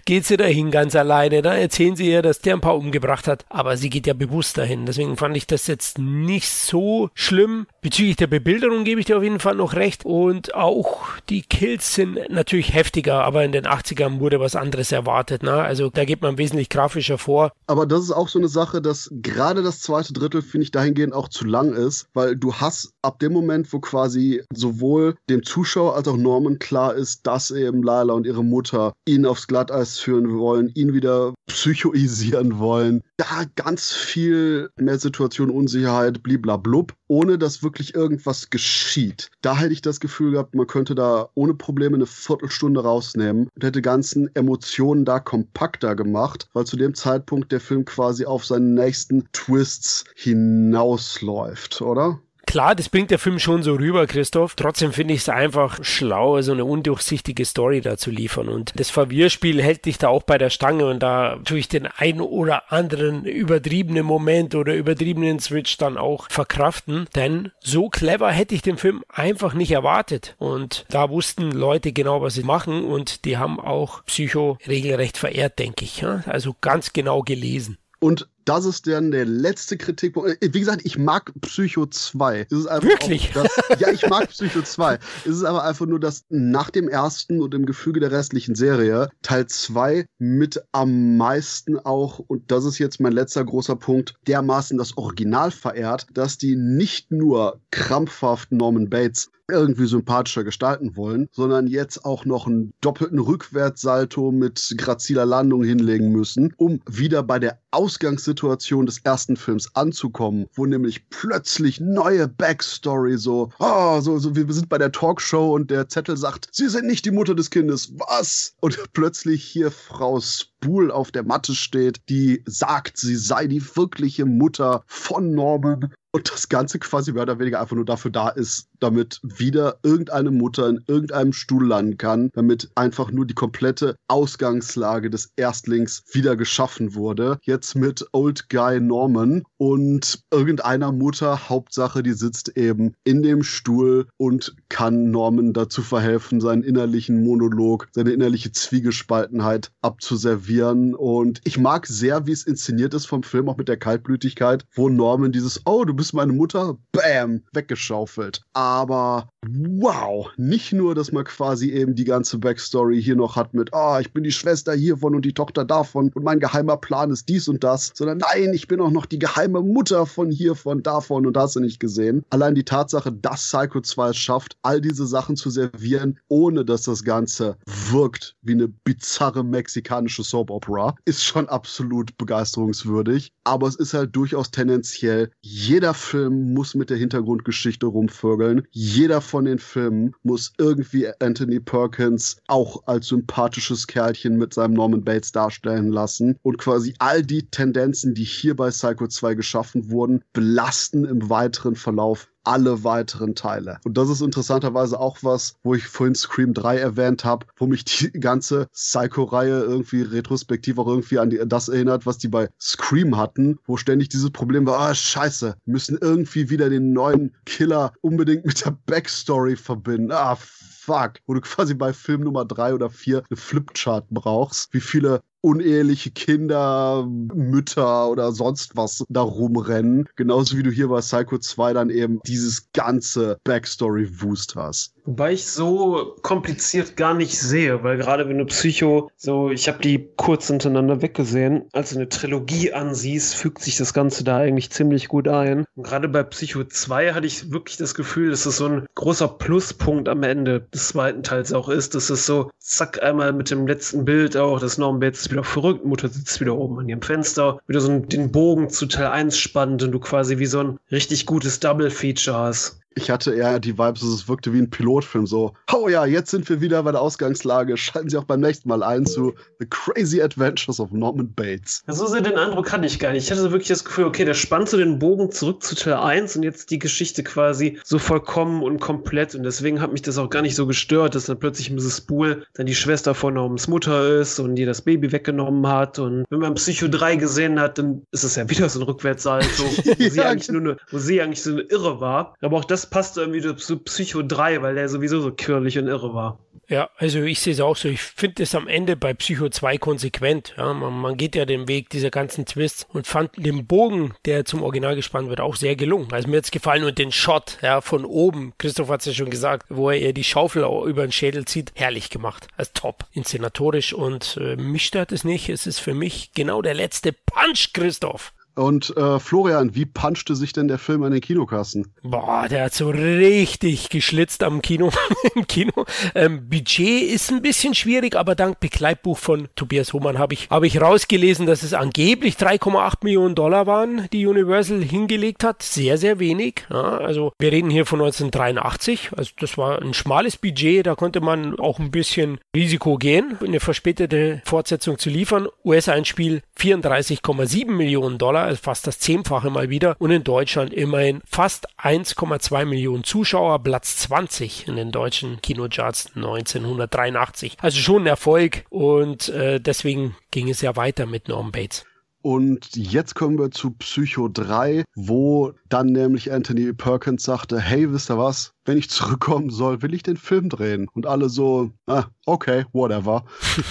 geht sie dahin ganz alleine, da erzählen sie ihr, dass der ein paar umgebracht hat, aber sie geht ja bewusst dahin, deswegen fand ich das jetzt nicht so schlimm. Bezüglich der Bebilderung gebe ich dir auf jeden Fall noch recht recht. Und auch die Kills sind natürlich heftiger, aber in den 80ern wurde was anderes erwartet. Ne? Also da geht man wesentlich grafischer vor. Aber das ist auch so eine Sache, dass gerade das zweite Drittel, finde ich, dahingehend auch zu lang ist, weil du hast ab dem Moment, wo quasi sowohl dem Zuschauer als auch Norman klar ist, dass eben Lila und ihre Mutter ihn aufs Glatteis führen wollen, ihn wieder psychoisieren wollen, da ganz viel mehr Situation, Unsicherheit, bliblablub, ohne dass wirklich irgendwas geschieht. Da hätte das Gefühl gehabt, man könnte da ohne Probleme eine Viertelstunde rausnehmen und hätte ganzen Emotionen da kompakter gemacht, weil zu dem Zeitpunkt der Film quasi auf seinen nächsten Twists hinausläuft, oder? Klar, das bringt der Film schon so rüber, Christoph. Trotzdem finde ich es einfach schlau, so eine undurchsichtige Story da zu liefern. Und das Verwirrspiel hält dich da auch bei der Stange und da tue ich den einen oder anderen übertriebenen Moment oder übertriebenen Switch dann auch verkraften. Denn so clever hätte ich den Film einfach nicht erwartet. Und da wussten Leute genau, was sie machen und die haben auch Psycho regelrecht verehrt, denke ich. Also ganz genau gelesen. Und das ist dann der letzte Kritikpunkt. Äh, wie gesagt, ich mag Psycho 2. Wirklich? Das, ja, ich mag Psycho 2. Es ist aber einfach nur, dass nach dem ersten und im Gefüge der restlichen Serie Teil 2 mit am meisten auch, und das ist jetzt mein letzter großer Punkt, dermaßen das Original verehrt, dass die nicht nur krampfhaft Norman Bates irgendwie sympathischer gestalten wollen, sondern jetzt auch noch einen doppelten Rückwärtssalto mit graziler Landung hinlegen müssen, um wieder bei der Ausgangssituation des ersten Films anzukommen, wo nämlich plötzlich neue Backstory so, oh, so, so, wir sind bei der Talkshow und der Zettel sagt, Sie sind nicht die Mutter des Kindes. Was? Und plötzlich hier Frau Spool auf der Matte steht, die sagt, sie sei die wirkliche Mutter von Norman und das Ganze quasi mehr oder weniger einfach nur dafür da ist, damit wieder irgendeine Mutter in irgendeinem Stuhl landen kann, damit einfach nur die komplette Ausgangslage des Erstlings wieder geschaffen wurde. Jetzt mit Old Guy Norman und irgendeiner Mutter, Hauptsache, die sitzt eben in dem Stuhl und kann Norman dazu verhelfen, seinen innerlichen Monolog, seine innerliche Zwiegespaltenheit abzuservieren. Und ich mag sehr, wie es inszeniert ist vom Film, auch mit der Kaltblütigkeit, wo Norman dieses, oh, du bist bist meine Mutter, bam, weggeschaufelt. Aber wow, nicht nur, dass man quasi eben die ganze Backstory hier noch hat mit, ah, oh, ich bin die Schwester hiervon und die Tochter davon und mein geheimer Plan ist dies und das, sondern nein, ich bin auch noch die geheime Mutter von hiervon, davon und hast du nicht gesehen. Allein die Tatsache, dass Psycho 2 es schafft, all diese Sachen zu servieren, ohne dass das Ganze wirkt wie eine bizarre mexikanische Soap Opera, ist schon absolut begeisterungswürdig. Aber es ist halt durchaus tendenziell jeder Film muss mit der Hintergrundgeschichte rumvögeln. Jeder von den Filmen muss irgendwie Anthony Perkins auch als sympathisches Kerlchen mit seinem Norman Bates darstellen lassen. Und quasi all die Tendenzen, die hier bei Psycho 2 geschaffen wurden, belasten im weiteren Verlauf alle weiteren Teile. Und das ist interessanterweise auch was, wo ich vorhin Scream 3 erwähnt habe, wo mich die ganze Psycho-Reihe irgendwie retrospektiv auch irgendwie an die, das erinnert, was die bei Scream hatten, wo ständig dieses Problem war, ah, scheiße, müssen irgendwie wieder den neuen Killer unbedingt mit der Backstory verbinden. Ah, fuck, wo du quasi bei Film Nummer drei oder vier eine Flipchart brauchst, wie viele uneheliche Kinder, Mütter oder sonst was da rumrennen. Genauso wie du hier bei Psycho 2 dann eben dieses ganze Backstory-Wust hast. Wobei ich so kompliziert gar nicht sehe, weil gerade wenn du Psycho, so, ich habe die kurz hintereinander weggesehen, als du eine Trilogie ansiehst, fügt sich das Ganze da eigentlich ziemlich gut ein. Und gerade bei Psycho 2 hatte ich wirklich das Gefühl, dass es so ein großer Pluspunkt am Ende des zweiten Teils auch ist. dass es so, zack, einmal mit dem letzten Bild auch, dass Norman Bates wieder verrückt, Mutter sitzt wieder oben an ihrem Fenster, wieder so den Bogen zu Teil 1 spannt und du quasi wie so ein richtig gutes Double-Feature hast ich hatte eher die Vibes, dass es wirkte wie ein Pilotfilm. So, oh ja, jetzt sind wir wieder bei der Ausgangslage. Schalten Sie auch beim nächsten Mal ein zu The Crazy Adventures of Norman Bates. so sehr den Eindruck hatte ich gar nicht. Ich hatte so wirklich das Gefühl, okay, der spannt so den Bogen zurück zu Teil 1 und jetzt die Geschichte quasi so vollkommen und komplett. Und deswegen hat mich das auch gar nicht so gestört, dass dann plötzlich Mrs. Spool dann die Schwester von Normans Mutter ist und die das Baby weggenommen hat. Und wenn man Psycho 3 gesehen hat, dann ist es ja wieder so ein Rückwärtssalto, wo, sie eigentlich nur eine, wo sie eigentlich so eine Irre war. Aber auch das das passt irgendwie zu Psycho 3, weil der sowieso so quirlig und irre war. Ja, also ich sehe es auch so. Ich finde es am Ende bei Psycho 2 konsequent. Ja, man, man, geht ja den Weg dieser ganzen Twists und fand den Bogen, der zum Original gespannt wird, auch sehr gelungen. Also mir hat es gefallen und den Shot ja, von oben, Christoph hat es ja schon gesagt, wo er ihr die Schaufel über den Schädel zieht, herrlich gemacht. Also top, inszenatorisch und äh, mich stört es nicht. Es ist für mich genau der letzte Punch, Christoph. Und äh, Florian, wie punchte sich denn der Film an den Kinokassen? Boah, der hat so richtig geschlitzt am Kino. im Kino. Ähm, Budget ist ein bisschen schwierig, aber dank Begleitbuch von Tobias Hohmann habe ich, hab ich rausgelesen, dass es angeblich 3,8 Millionen Dollar waren, die Universal hingelegt hat. Sehr, sehr wenig. Ja, also wir reden hier von 1983. Also das war ein schmales Budget, da konnte man auch ein bisschen Risiko gehen, eine verspätete Fortsetzung zu liefern. US-Einspiel 34,7 Millionen Dollar also fast das Zehnfache mal wieder. Und in Deutschland immerhin fast 1,2 Millionen Zuschauer, Platz 20 in den deutschen Kinocharts 1983. Also schon ein Erfolg und äh, deswegen ging es ja weiter mit Norm Bates. Und jetzt kommen wir zu Psycho 3, wo dann nämlich Anthony Perkins sagte, hey, wisst ihr was? Wenn ich zurückkommen soll, will ich den Film drehen. Und alle so, ah, okay, whatever.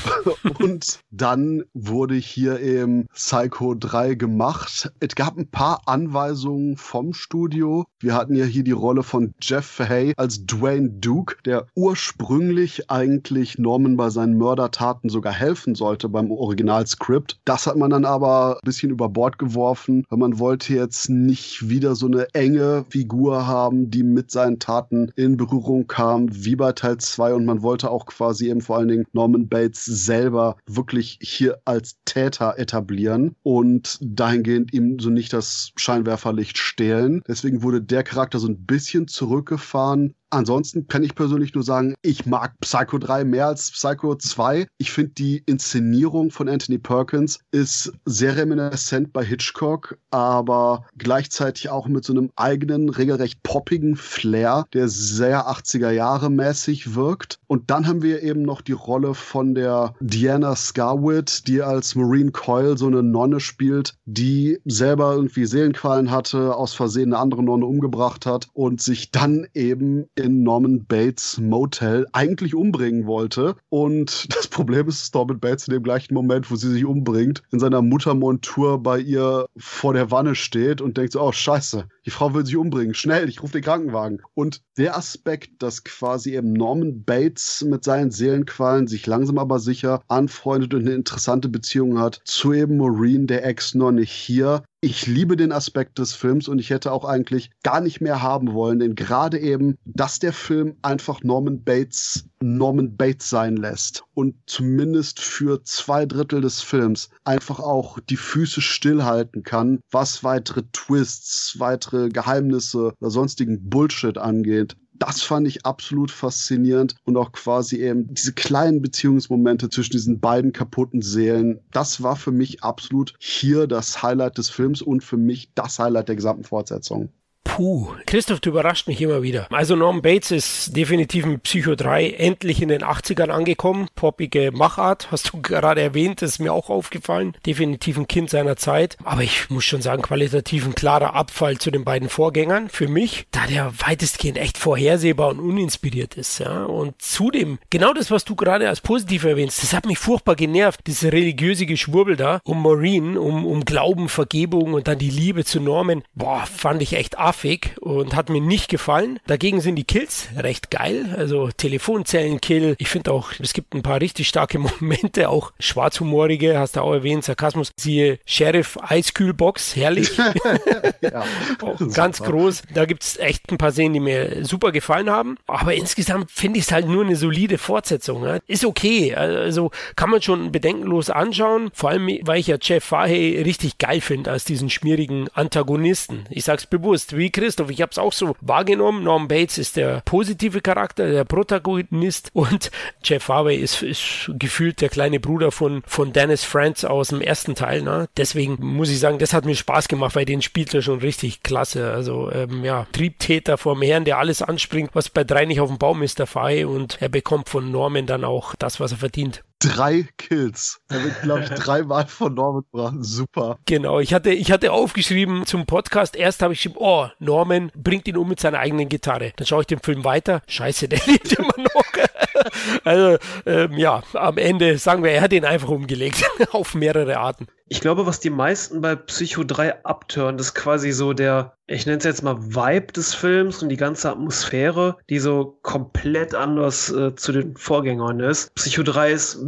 und dann wurde hier eben Psycho 3 gemacht. Es gab ein paar Anweisungen vom Studio. Wir hatten ja hier die Rolle von Jeff Fahey als Dwayne Duke, der ursprünglich eigentlich Norman bei seinen Mördertaten sogar helfen sollte beim Originalskript. Das hat man dann aber ein bisschen über Bord geworfen, weil man wollte jetzt nicht wieder so eine enge Figur haben, die mit seinen Taten Taten in Berührung kam, wie bei Teil 2 und man wollte auch quasi eben vor allen Dingen Norman Bates selber wirklich hier als Täter etablieren und dahingehend ihm so nicht das Scheinwerferlicht stehlen. Deswegen wurde der Charakter so ein bisschen zurückgefahren, Ansonsten kann ich persönlich nur sagen, ich mag Psycho 3 mehr als Psycho 2. Ich finde die Inszenierung von Anthony Perkins ist sehr reminiscent bei Hitchcock, aber gleichzeitig auch mit so einem eigenen, regelrecht poppigen Flair, der sehr 80er Jahre mäßig wirkt. Und dann haben wir eben noch die Rolle von der Diana Scarwit, die als Marine Coyle so eine Nonne spielt, die selber irgendwie Seelenqualen hatte, aus Versehen eine andere Nonne umgebracht hat und sich dann eben in Norman Bates Motel eigentlich umbringen wollte. Und das Problem ist, dass Norman Bates in dem gleichen Moment, wo sie sich umbringt, in seiner Muttermontur bei ihr vor der Wanne steht und denkt so, oh scheiße, die Frau will sich umbringen, schnell, ich rufe den Krankenwagen. Und der Aspekt, dass quasi eben Norman Bates mit seinen Seelenqualen sich langsam aber sicher anfreundet und eine interessante Beziehung hat zu eben Maureen, der Ex-Nonne hier, ich liebe den Aspekt des Films und ich hätte auch eigentlich gar nicht mehr haben wollen, denn gerade eben, dass der Film einfach Norman Bates Norman Bates sein lässt und zumindest für zwei Drittel des Films einfach auch die Füße stillhalten kann, was weitere Twists, weitere Geheimnisse oder sonstigen Bullshit angeht das fand ich absolut faszinierend und auch quasi eben diese kleinen Beziehungsmomente zwischen diesen beiden kaputten Seelen. Das war für mich absolut hier das Highlight des Films und für mich das Highlight der gesamten Fortsetzung. Puh, Christoph, du überrascht mich immer wieder. Also Norm Bates ist definitiv ein Psycho 3 endlich in den 80ern angekommen. Poppige Machart, hast du gerade erwähnt, ist mir auch aufgefallen. Definitiv ein Kind seiner Zeit. Aber ich muss schon sagen, qualitativ ein klarer Abfall zu den beiden Vorgängern für mich, da der weitestgehend echt vorhersehbar und uninspiriert ist. Ja? Und zudem, genau das, was du gerade als positiv erwähnst, das hat mich furchtbar genervt. Diese religiöse Geschwurbel da um Maureen, um, um Glauben, Vergebung und dann die Liebe zu Norman. Boah, fand ich echt affig nervig und hat mir nicht gefallen. Dagegen sind die Kills recht geil. Also Telefonzellenkill. Ich finde auch, es gibt ein paar richtig starke Momente, auch schwarzhumorige, hast du auch erwähnt, Sarkasmus. Siehe Sheriff Eiskühlbox, herrlich. ja, ganz groß. Da gibt es echt ein paar Szenen, die mir super gefallen haben. Aber insgesamt finde ich es halt nur eine solide Fortsetzung. Ne? Ist okay. Also kann man schon bedenkenlos anschauen. Vor allem, weil ich ja Jeff Fahey richtig geil finde als diesen schmierigen Antagonisten. Ich sag's bewusst, wie Christoph. Ich habe es auch so wahrgenommen. Norm Bates ist der positive Charakter, der Protagonist und Jeff Harvey ist, ist gefühlt der kleine Bruder von, von Dennis Franz aus dem ersten Teil. Ne? Deswegen muss ich sagen, das hat mir Spaß gemacht, weil den spielt er schon richtig klasse. Also ähm, ja, Triebtäter vom Herrn, der alles anspringt, was bei drei nicht auf dem Baum ist, der Fei und er bekommt von Norman dann auch das, was er verdient drei Kills. Da wird, glaube ich, dreimal von Norman gebracht. Super. Genau, ich hatte, ich hatte aufgeschrieben zum Podcast, erst habe ich geschrieben, oh, Norman bringt ihn um mit seiner eigenen Gitarre. Dann schaue ich den Film weiter. Scheiße, der lebt immer noch. also, ähm, ja, am Ende sagen wir, er hat ihn einfach umgelegt. auf mehrere Arten. Ich glaube, was die meisten bei Psycho 3 abtören, ist quasi so der, ich nenne es jetzt mal Vibe des Films und die ganze Atmosphäre, die so komplett anders äh, zu den Vorgängern ist. Psycho 3 ist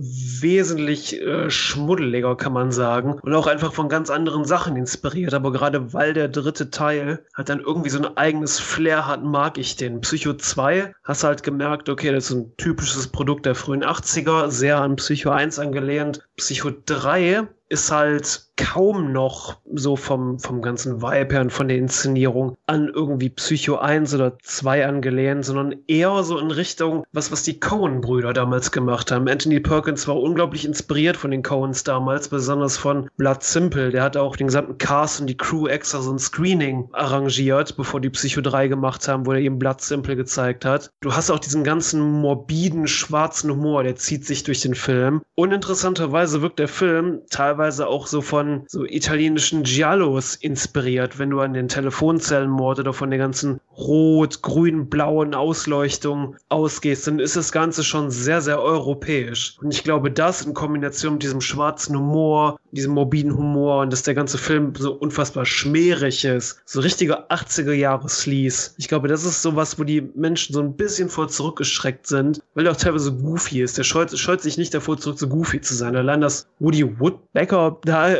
wesentlich äh, schmuddeliger, kann man sagen. Und auch einfach von ganz anderen Sachen inspiriert. Aber gerade weil der dritte Teil hat dann irgendwie so ein eigenes Flair hat, mag ich den. Psycho 2 hast halt gemerkt, okay, das ist ein typisches Produkt der frühen 80er, sehr an Psycho 1 angelehnt. Psycho 3 ist halt kaum noch so vom, vom ganzen Vibe her und von der Inszenierung an irgendwie Psycho 1 oder 2 angelehnt, sondern eher so in Richtung, was, was die Cohen-Brüder damals gemacht haben. Anthony Perkins war unglaublich inspiriert von den Coens damals, besonders von Blood Simple. Der hat auch den gesamten Cast und die Crew extra so ein Screening arrangiert, bevor die Psycho 3 gemacht haben, wo er eben Blood Simple gezeigt hat. Du hast auch diesen ganzen morbiden, schwarzen Humor, der zieht sich durch den Film. Uninteressanterweise wirkt der Film teilweise auch so von von so italienischen Giallos inspiriert, wenn du an den Telefonzellenmord oder von der ganzen rot, grün, blauen Ausleuchtung ausgehst, dann ist das Ganze schon sehr, sehr europäisch. Und ich glaube, das in Kombination mit diesem schwarzen Humor, diesem morbiden Humor und dass der ganze Film so unfassbar schmierig ist, so richtiger 80er Jahre Sleaze. Ich glaube, das ist sowas, wo die Menschen so ein bisschen vor zurückgeschreckt sind, weil er auch teilweise goofy ist. Der scheut, scheut sich nicht davor zurück, so goofy zu sein. Allein, dass Woody Woodbecker da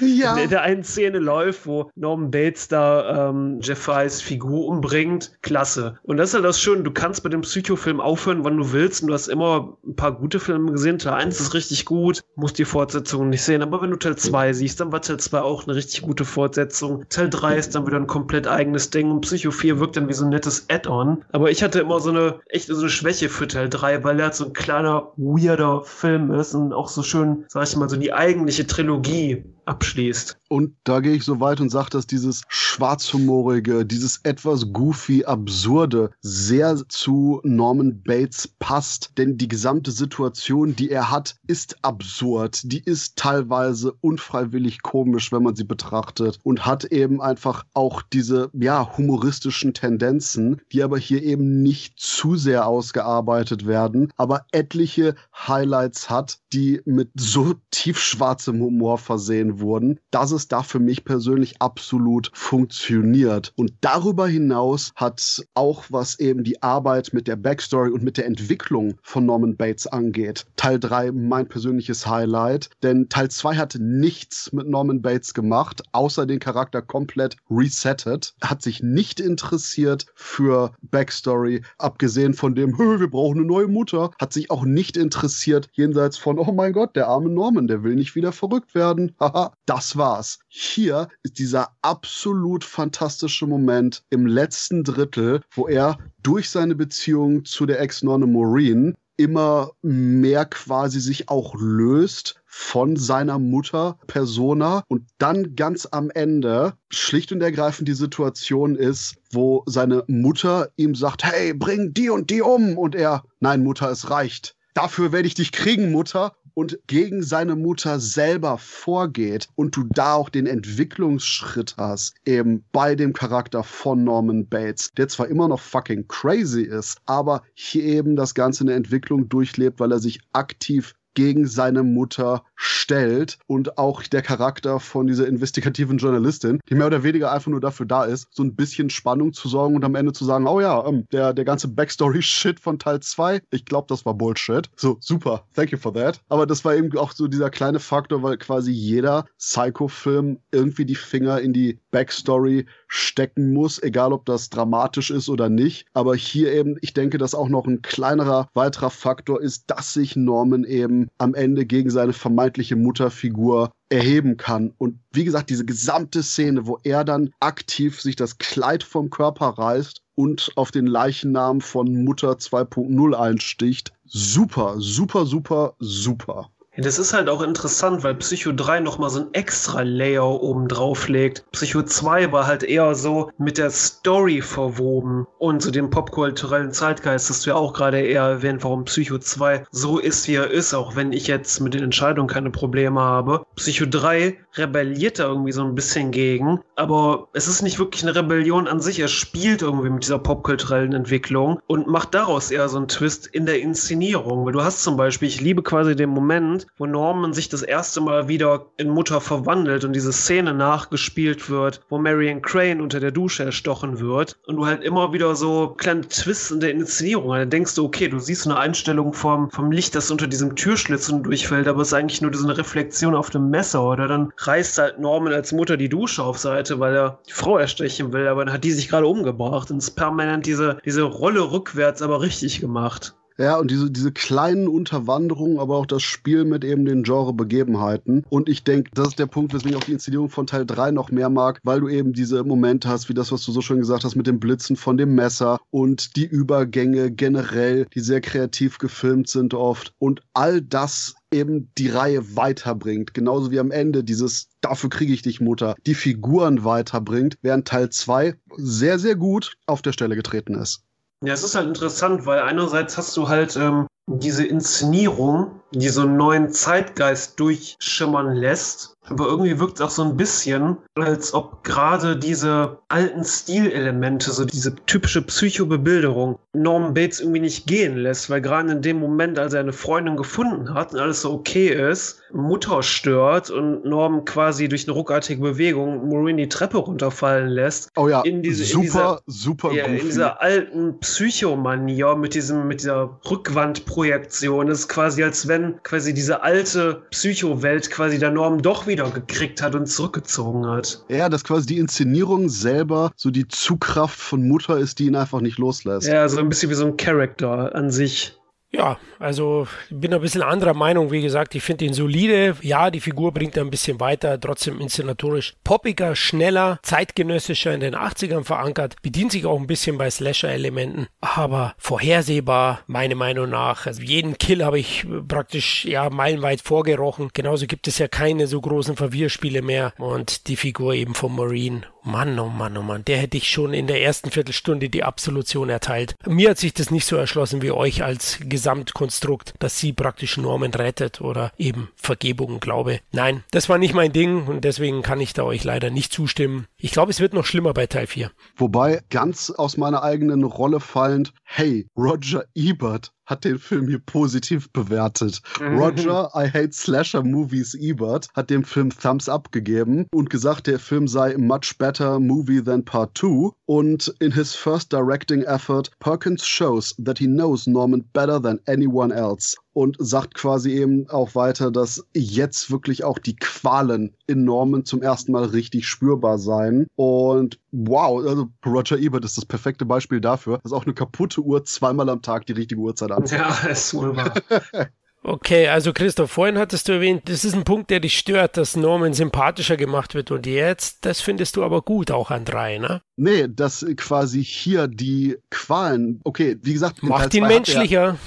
ja. in der einen Szene läuft, wo Norman Bates da ähm, Jeff Figur umbringt, klasse. Und das ist halt das Schöne, du kannst bei dem Psychofilm aufhören, wann du willst und du hast immer ein paar gute Filme gesehen. Teil 1 ist richtig gut, musst die Fortsetzung nicht sehen, aber wenn du Teil 2 siehst, dann war Teil 2 auch eine richtig gute Fortsetzung. Teil 3 ist dann wieder ein komplett eigenes Ding und Psycho 4 wirkt dann wie so ein nettes Add-on. Aber ich hatte immer so eine, echt so eine Schwäche für Teil 3, weil er halt so ein kleiner, weirder Film ist und auch so schön, sag ich mal, so die eigentliche Trilogie abschließt. Und da gehe ich so weit und sage, dass dieses schwarzhumorige, dieses etwas goofy, absurde sehr zu Norman Bates passt. Denn die gesamte Situation, die er hat, ist absurd. Die ist teilweise unfreiwillig komisch, wenn man sie betrachtet. Und hat eben einfach auch diese, ja, humoristischen Tendenzen, die aber hier eben nicht zu sehr ausgearbeitet werden, aber etliche Highlights hat, die mit so tiefschwarzem Humor versehen wurden, dass es da für mich persönlich absolut funktioniert. Und darüber hinaus hat auch, was eben die Arbeit mit der Backstory und mit der Entwicklung von Norman Bates angeht, Teil 3 mein persönliches Highlight, denn Teil 2 hat nichts mit Norman Bates gemacht, außer den Charakter komplett resettet, hat sich nicht interessiert für Backstory, abgesehen von dem, wir brauchen eine neue Mutter, hat sich auch nicht interessiert, jenseits von, oh mein Gott, der arme Norman, der will nicht wieder verrückt werden. Haha, das war's. Hier ist dieser absolut fantastische Moment im letzten Drittel, wo er durch seine Beziehung zu der Ex-Nonne Maureen immer mehr quasi sich auch löst von seiner Mutter Persona und dann ganz am Ende schlicht und ergreifend die Situation ist, wo seine Mutter ihm sagt, hey, bring die und die um und er, nein, Mutter, es reicht. Dafür werde ich dich kriegen, Mutter und gegen seine Mutter selber vorgeht und du da auch den Entwicklungsschritt hast, eben bei dem Charakter von Norman Bates, der zwar immer noch fucking crazy ist, aber hier eben das Ganze eine Entwicklung durchlebt, weil er sich aktiv gegen seine Mutter stellt und auch der Charakter von dieser investigativen Journalistin, die mehr oder weniger einfach nur dafür da ist, so ein bisschen Spannung zu sorgen und am Ende zu sagen, oh ja, ähm, der, der ganze Backstory-Shit von Teil 2, ich glaube, das war Bullshit. So, super, thank you for that. Aber das war eben auch so dieser kleine Faktor, weil quasi jeder Psycho-Film irgendwie die Finger in die Backstory stecken muss, egal ob das dramatisch ist oder nicht. Aber hier eben, ich denke, dass auch noch ein kleinerer weiterer Faktor ist, dass sich Norman eben am Ende gegen seine vermeintliche Mutterfigur erheben kann. Und wie gesagt, diese gesamte Szene, wo er dann aktiv sich das Kleid vom Körper reißt und auf den Leichnam von Mutter 2.0 einsticht. Super, super, super, super. Das ist halt auch interessant, weil Psycho 3 nochmal so ein extra Layer oben drauf legt. Psycho 2 war halt eher so mit der Story verwoben und zu so dem popkulturellen Zeitgeist, das du ja auch gerade eher erwähnt, warum Psycho 2 so ist, wie er ist, auch wenn ich jetzt mit den Entscheidungen keine Probleme habe. Psycho 3 rebelliert da irgendwie so ein bisschen gegen, aber es ist nicht wirklich eine Rebellion an sich. Er spielt irgendwie mit dieser popkulturellen Entwicklung und macht daraus eher so einen Twist in der Inszenierung. Weil du hast zum Beispiel, ich liebe quasi den Moment, wo Norman sich das erste Mal wieder in Mutter verwandelt und diese Szene nachgespielt wird, wo Marion Crane unter der Dusche erstochen wird und du halt immer wieder so kleine Twists in der Inszenierung. Dann denkst du, okay, du siehst eine Einstellung vom, vom Licht, das unter diesem Türschlitzen durchfällt, aber es ist eigentlich nur so eine Reflexion auf dem Messer. Oder dann reißt halt Norman als Mutter die Dusche auf Seite, weil er die Frau erstechen will, aber dann hat die sich gerade umgebracht und ist permanent diese, diese Rolle rückwärts, aber richtig gemacht. Ja, und diese, diese kleinen Unterwanderungen, aber auch das Spiel mit eben den Genre-Begebenheiten. Und ich denke, das ist der Punkt, weswegen ich auch die Inszenierung von Teil 3 noch mehr mag, weil du eben diese Momente hast, wie das, was du so schön gesagt hast, mit dem Blitzen von dem Messer und die Übergänge generell, die sehr kreativ gefilmt sind oft. Und all das eben die Reihe weiterbringt. Genauso wie am Ende dieses Dafür kriege ich dich, Mutter, die Figuren weiterbringt, während Teil 2 sehr, sehr gut auf der Stelle getreten ist. Ja, es ist halt interessant, weil einerseits hast du halt ähm, diese Inszenierung, die so einen neuen Zeitgeist durchschimmern lässt. Aber irgendwie wirkt es auch so ein bisschen, als ob gerade diese alten Stilelemente, so diese typische Psychobebilderung, Norman Bates irgendwie nicht gehen lässt, weil gerade in dem Moment, als er eine Freundin gefunden hat und alles so okay ist, Mutter stört und Norman quasi durch eine ruckartige Bewegung Maureen die Treppe runterfallen lässt. Oh ja, in diese, super, in dieser, super ja, in dieser alten Psychomanier mit diesem, mit dieser Rückwandprojektion. Es ist quasi, als wenn quasi diese alte Psychowelt quasi der Norm doch wieder gekriegt hat und zurückgezogen hat. Ja, dass quasi die Inszenierung selber so die Zugkraft von Mutter ist, die ihn einfach nicht loslässt. Ja, so ein bisschen wie so ein Charakter an sich. Ja, also bin ein bisschen anderer Meinung. Wie gesagt, ich finde ihn solide. Ja, die Figur bringt er ein bisschen weiter, trotzdem inszenatorisch poppiger, schneller, zeitgenössischer in den 80ern verankert, bedient sich auch ein bisschen bei Slasher-Elementen, aber vorhersehbar, meine Meinung nach. Also jeden Kill habe ich praktisch ja meilenweit vorgerochen. Genauso gibt es ja keine so großen Verwirrspiele mehr und die Figur eben von Marine Mann, oh Mann, oh Mann, der hätte ich schon in der ersten Viertelstunde die Absolution erteilt. Mir hat sich das nicht so erschlossen wie euch als Gesamtkonstrukt, dass sie praktisch Norman rettet oder eben Vergebung glaube. Nein, das war nicht mein Ding und deswegen kann ich da euch leider nicht zustimmen. Ich glaube, es wird noch schlimmer bei Teil 4. Wobei, ganz aus meiner eigenen Rolle fallend, hey, Roger Ebert hat den Film hier positiv bewertet. Mhm. Roger, I Hate Slasher Movies Ebert, hat dem Film Thumbs Up gegeben und gesagt, der Film sei much better movie than Part 2. Und in his first directing effort, Perkins shows that he knows Norman better than anyone else und sagt quasi eben auch weiter, dass jetzt wirklich auch die Qualen in Norman zum ersten Mal richtig spürbar seien. Und wow, also Roger Ebert ist das perfekte Beispiel dafür, dass auch eine kaputte Uhr zweimal am Tag die richtige Uhrzeit anzeigt. Ja, ist wohl wahr. Okay, also Christoph, vorhin hattest du erwähnt, das ist ein Punkt, der dich stört, dass Norman sympathischer gemacht wird. Und jetzt, das findest du aber gut auch an drei, ne? Nee, dass quasi hier die Qualen, okay, wie gesagt, macht ihn menschlicher.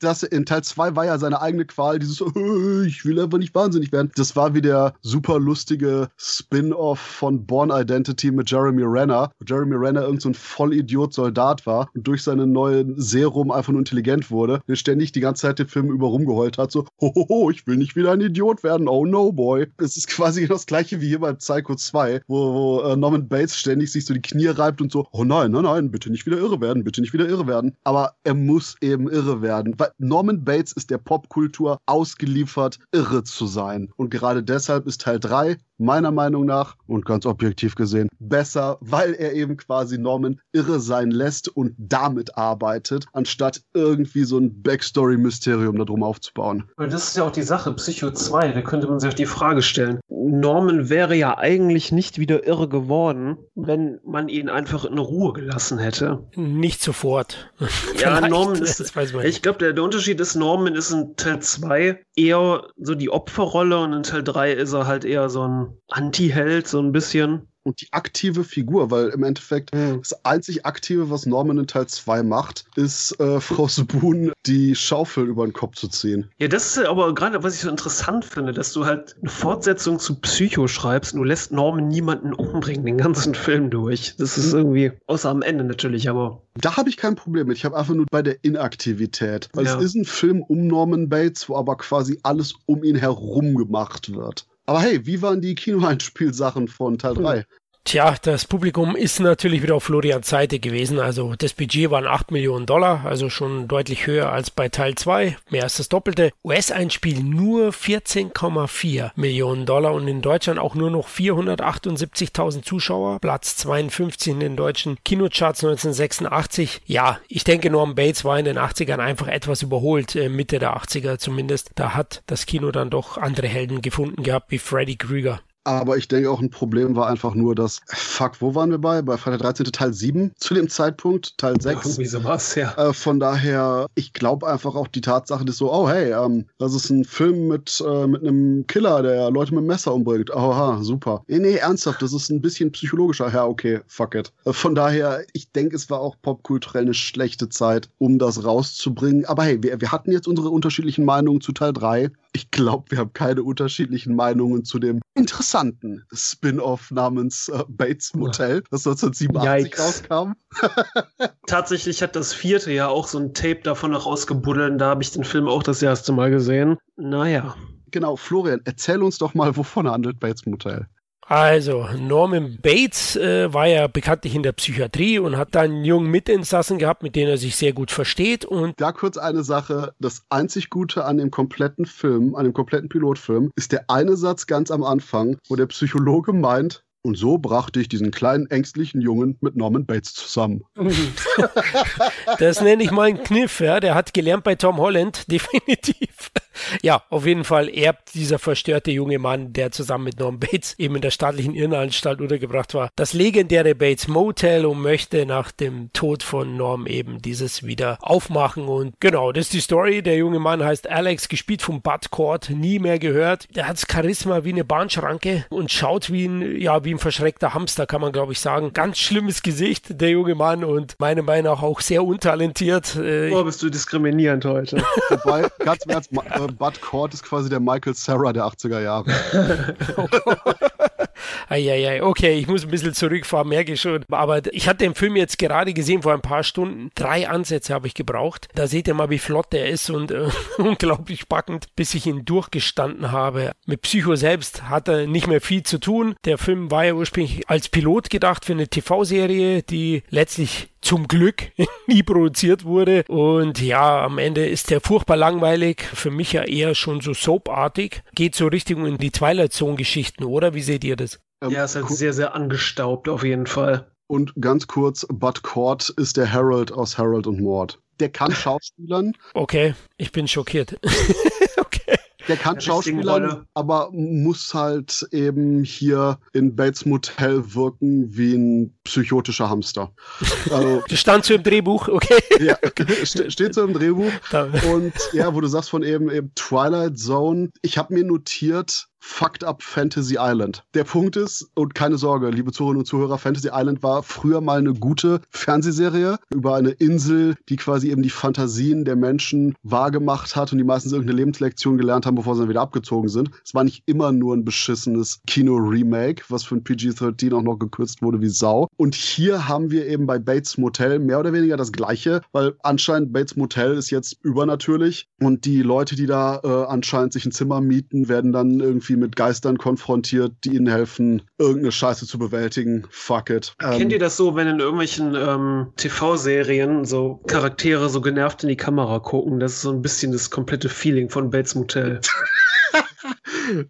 Das in Teil 2 war ja seine eigene Qual, dieses äh, ich will einfach nicht wahnsinnig werden. Das war wie der super lustige Spin-off von Born Identity mit Jeremy Renner, Jeremy Renner irgendein so Vollidiot Soldat war und durch seinen neuen Serum einfach nur intelligent wurde, der ständig die ganze Zeit den Film über rumgeheult hat, so, hohoho, ich will nicht wieder ein Idiot werden, oh no, boy. Es ist quasi das gleiche wie hier bei Psycho 2, wo, wo äh, Norman Bates ständig sich so die Knie reibt und so, oh nein, nein, nein, bitte nicht wieder irre werden, bitte nicht wieder irre werden. Aber er muss eben irre werden, weil Norman Bates ist der Popkultur ausgeliefert, irre zu sein. Und gerade deshalb ist Teil 3 meiner Meinung nach und ganz objektiv gesehen besser, weil er eben quasi Norman irre sein lässt und damit arbeitet, anstatt irgendwie so ein Backstory-Mysterium darum aufzubauen. Das ist ja auch die Sache, Psycho 2, da könnte man sich auch die Frage stellen. Norman wäre ja eigentlich nicht wieder irre geworden, wenn man ihn einfach in Ruhe gelassen hätte. Nicht sofort. ja, Norman ist, ich glaube, der, der Unterschied ist, Norman ist in Teil 2 eher so die Opferrolle und in Teil 3 ist er halt eher so ein Anti-Held, so ein bisschen und die aktive Figur, weil im Endeffekt mhm. das einzig Aktive, was Norman in Teil 2 macht, ist äh, Frau Spoon die Schaufel über den Kopf zu ziehen. Ja, das ist aber gerade, was ich so interessant finde, dass du halt eine Fortsetzung zu Psycho schreibst und du lässt Norman niemanden umbringen, den ganzen Film durch. Das ist irgendwie, außer am Ende natürlich, aber. Da habe ich kein Problem mit. Ich habe einfach nur bei der Inaktivität. Weil ja. es ist ein Film um Norman Bates, wo aber quasi alles um ihn herum gemacht wird. Aber hey, wie waren die Kinoeinspielsachen von Teil 3? Tja, das Publikum ist natürlich wieder auf Florians Seite gewesen. Also das Budget waren 8 Millionen Dollar, also schon deutlich höher als bei Teil 2, mehr als das Doppelte. US-Einspiel nur 14,4 Millionen Dollar und in Deutschland auch nur noch 478.000 Zuschauer, Platz 52 in den deutschen Kinocharts 1986. Ja, ich denke Norm Bates war in den 80ern einfach etwas überholt, äh, Mitte der 80er zumindest. Da hat das Kino dann doch andere Helden gefunden gehabt wie Freddy Krüger. Aber ich denke auch ein Problem war einfach nur, dass, fuck, wo waren wir bei? Bei Freitag 13. Teil 7 zu dem Zeitpunkt, Teil 6. Irgendwie sowas, ja. Äh, von daher, ich glaube einfach auch die Tatsache, dass so, oh hey, ähm, das ist ein Film mit, äh, mit einem Killer, der Leute mit dem Messer umbringt. Aha, super. Nee, nee, ernsthaft, das ist ein bisschen psychologischer. Ja, okay, fuck it. Äh, von daher, ich denke, es war auch popkulturell eine schlechte Zeit, um das rauszubringen. Aber hey, wir, wir hatten jetzt unsere unterschiedlichen Meinungen zu Teil 3. Ich glaube, wir haben keine unterschiedlichen Meinungen zu dem interessanten Spin-off namens äh, Bates Motel, das 1987 Yikes. rauskam. Tatsächlich hat das vierte ja auch so ein Tape davon noch ausgebuddeln. Da habe ich den Film auch das erste Mal gesehen. Naja. Genau, Florian, erzähl uns doch mal, wovon handelt Bates Motel. Also, Norman Bates äh, war ja bekanntlich in der Psychiatrie und hat dann einen jungen Mitinsassen gehabt, mit dem er sich sehr gut versteht. Und da kurz eine Sache: Das einzig Gute an dem kompletten Film, an dem kompletten Pilotfilm, ist der eine Satz ganz am Anfang, wo der Psychologe meint, und so brachte ich diesen kleinen ängstlichen Jungen mit Norman Bates zusammen. Das nenne ich mal einen Kniff, ja. Der hat gelernt bei Tom Holland, definitiv. Ja, auf jeden Fall erbt dieser verstörte junge Mann, der zusammen mit Norman Bates eben in der staatlichen Irrenanstalt untergebracht war, das legendäre Bates Motel und möchte nach dem Tod von Norm eben dieses wieder aufmachen. Und genau, das ist die Story. Der junge Mann heißt Alex, gespielt von Bud Cord, nie mehr gehört. Der hat Charisma wie eine Bahnschranke und schaut wie ein, ja, wie ein verschreckter Hamster, kann man glaube ich sagen. Ganz schlimmes Gesicht, der junge Mann und meiner Meinung nach auch sehr untalentiert. Oh, bist du diskriminierend heute. Wobei, ganz im Ernst, äh, Bud Cord ist quasi der Michael Sarah der 80er Jahre. Eieiei, okay, ich muss ein bisschen zurückfahren, merke ich schon. Aber ich hatte den Film jetzt gerade gesehen vor ein paar Stunden. Drei Ansätze habe ich gebraucht. Da seht ihr mal, wie flott der ist und äh, unglaublich packend, bis ich ihn durchgestanden habe. Mit Psycho selbst hat er nicht mehr viel zu tun. Der Film war ja ursprünglich als Pilot gedacht für eine TV-Serie, die letztlich zum Glück nie produziert wurde. Und ja, am Ende ist der furchtbar langweilig. Für mich ja eher schon so soapartig. Geht so Richtung in die Twilight Zone Geschichten, oder? Wie seht ihr das? Ja, ist halt sehr, sehr angestaubt auf jeden Fall. Und ganz kurz, Bud Cord ist der Harold aus Harold und Mord. Der kann Schauspielern. Okay, ich bin schockiert. Der kann Schauspieler, aber muss halt eben hier in Bates Motel wirken wie ein psychotischer Hamster. Also, das stand so im Drehbuch, okay. Ja, steht so im Drehbuch. Und ja, wo du sagst von eben, eben Twilight Zone, ich habe mir notiert, Fucked Up Fantasy Island. Der Punkt ist, und keine Sorge, liebe Zuhörerinnen und Zuhörer, Fantasy Island war früher mal eine gute Fernsehserie über eine Insel, die quasi eben die Fantasien der Menschen wahrgemacht hat und die meistens irgendeine Lebenslektion gelernt haben, bevor sie dann wieder abgezogen sind. Es war nicht immer nur ein beschissenes Kino-Remake, was ein PG-13 auch noch gekürzt wurde wie Sau. Und hier haben wir eben bei Bates Motel mehr oder weniger das Gleiche, weil anscheinend Bates Motel ist jetzt übernatürlich und die Leute, die da äh, anscheinend sich ein Zimmer mieten, werden dann irgendwie irgendwie mit Geistern konfrontiert, die ihnen helfen, irgendeine Scheiße zu bewältigen. Fuck it. Ähm, Kennt ihr das so, wenn in irgendwelchen ähm, TV-Serien so Charaktere so genervt in die Kamera gucken? Das ist so ein bisschen das komplette Feeling von Bates Motel.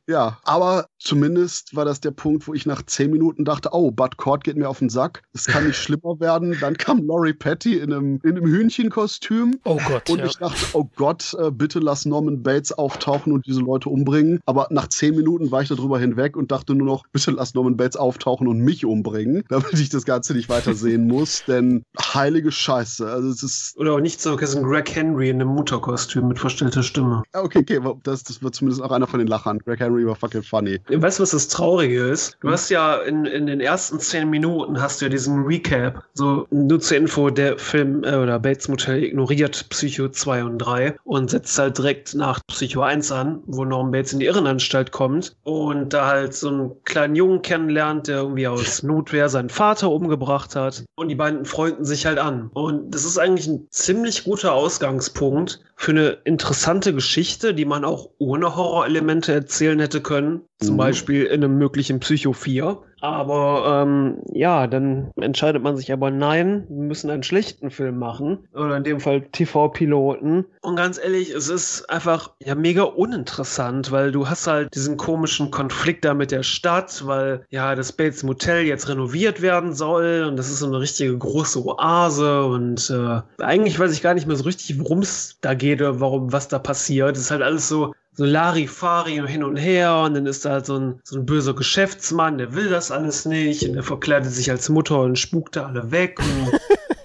ja, aber zumindest war das der Punkt, wo ich nach zehn Minuten dachte, oh, Bud Cord geht mir auf den Sack. Es kann nicht schlimmer werden. Dann kam Laurie Patty in einem, in einem Hühnchenkostüm. Oh Gott. Und ja. ich dachte, oh Gott, äh, bitte lass Norman Bates auftauchen und diese Leute umbringen. Aber nach zehn Minuten war ich darüber hinweg und dachte nur noch, bitte lass Norman Bates auftauchen und mich umbringen, damit ich das Ganze nicht weiter sehen muss. Denn heilige Scheiße. Also es ist. Oder auch nicht so, es ist ein Greg Henry in einem Mutterkostüm mit verstellter Stimme. Okay, okay, das, das wird zumindest auch einer von den Lachern. Greg Henry war fucking funny. Weißt du, was das Traurige ist? Du hast ja in, in den ersten zehn Minuten hast du ja diesen Recap. So, nur zur Info, der Film äh, oder Bates Motel ignoriert Psycho 2 und 3 und setzt halt direkt nach Psycho 1 an, wo Norman Bates in die Irrenanstalt kommt und da halt so einen kleinen Jungen kennenlernt, der irgendwie aus Notwehr seinen Vater umgebracht hat. Und die beiden freunden sich halt an. Und das ist eigentlich ein ziemlich guter Ausgangspunkt für eine interessante Geschichte, die man auch ohne Horrorelemente erzählen hätte können. Zum mhm. Beispiel in einem möglichen Psycho 4. Aber ähm, ja, dann entscheidet man sich aber nein, wir müssen einen schlechten Film machen. Oder in dem Fall TV-Piloten. Und ganz ehrlich, es ist einfach ja mega uninteressant, weil du hast halt diesen komischen Konflikt da mit der Stadt, weil ja das Bates Motel jetzt renoviert werden soll und das ist so eine richtige große Oase und äh, eigentlich weiß ich gar nicht mehr so richtig, worum es da geht oder warum was da passiert. Es ist halt alles so so Larifari hin und her und dann ist da halt so ein, so ein böser Geschäftsmann, der will das alles nicht und der verkleidet sich als Mutter und spukt da alle weg und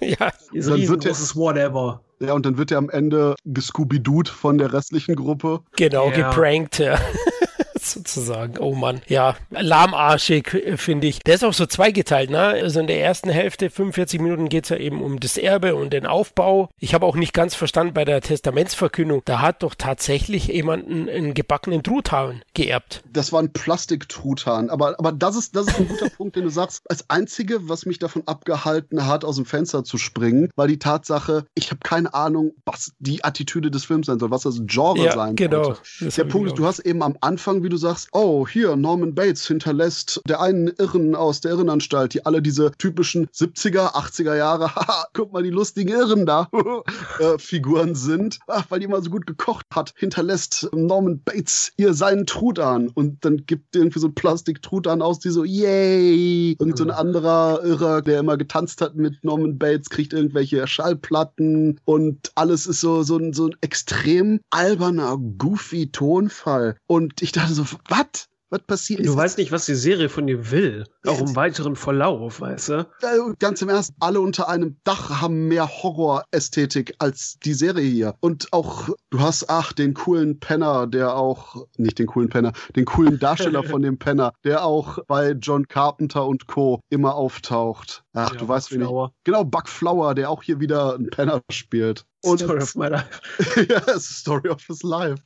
ja, ist riesengroßes Whatever. Ja, und dann wird er am Ende gescooby-dooed von der restlichen Gruppe. Genau, Ja. geprankt, ja. Sozusagen. Oh Mann. Ja, lahmarschig, äh, finde ich. Der ist auch so zweigeteilt, ne? Also in der ersten Hälfte, 45 Minuten, geht's ja eben um das Erbe und den Aufbau. Ich habe auch nicht ganz verstanden bei der Testamentsverkündung. Da hat doch tatsächlich jemand einen, einen gebackenen Truthahn geerbt. Das war ein Plastiktruthahn. Aber, aber das, ist, das ist ein guter Punkt, den du sagst. Als einzige, was mich davon abgehalten hat, aus dem Fenster zu springen, war die Tatsache, ich habe keine Ahnung, was die Attitüde des Films sein soll, was das Genre Ja, sein genau. sollte. Das Der Punkt ist, du hast eben am Anfang, wie du sagst, oh, hier, Norman Bates hinterlässt der einen Irren aus der Irrenanstalt, die alle diese typischen 70er, 80er Jahre, haha, guck mal, die lustigen Irren da, äh, Figuren sind. Ach, weil die mal so gut gekocht hat, hinterlässt Norman Bates ihr seinen Truthahn und dann gibt irgendwie so ein Plastik-Truthahn aus, die so, yay! Irgend so ein anderer Irrer, der immer getanzt hat mit Norman Bates, kriegt irgendwelche Schallplatten und alles ist so, so, ein, so ein extrem alberner, goofy Tonfall. Und ich dachte so, was? Was passiert? Du weißt nicht, was die Serie von dir will. Auch im weiteren Verlauf, weißt du? Ganz im Ernst, alle unter einem Dach haben mehr Horrorästhetik als die Serie hier. Und auch, du hast, ach, den coolen Penner, der auch, nicht den coolen Penner, den coolen Darsteller von dem Penner, der auch bei John Carpenter und Co. immer auftaucht. Ach, Ja, du weißt, wen ich. Genau, Buck Flower, der auch hier wieder einen Penner spielt. Und Story of my life. ja, es ist Story of his life.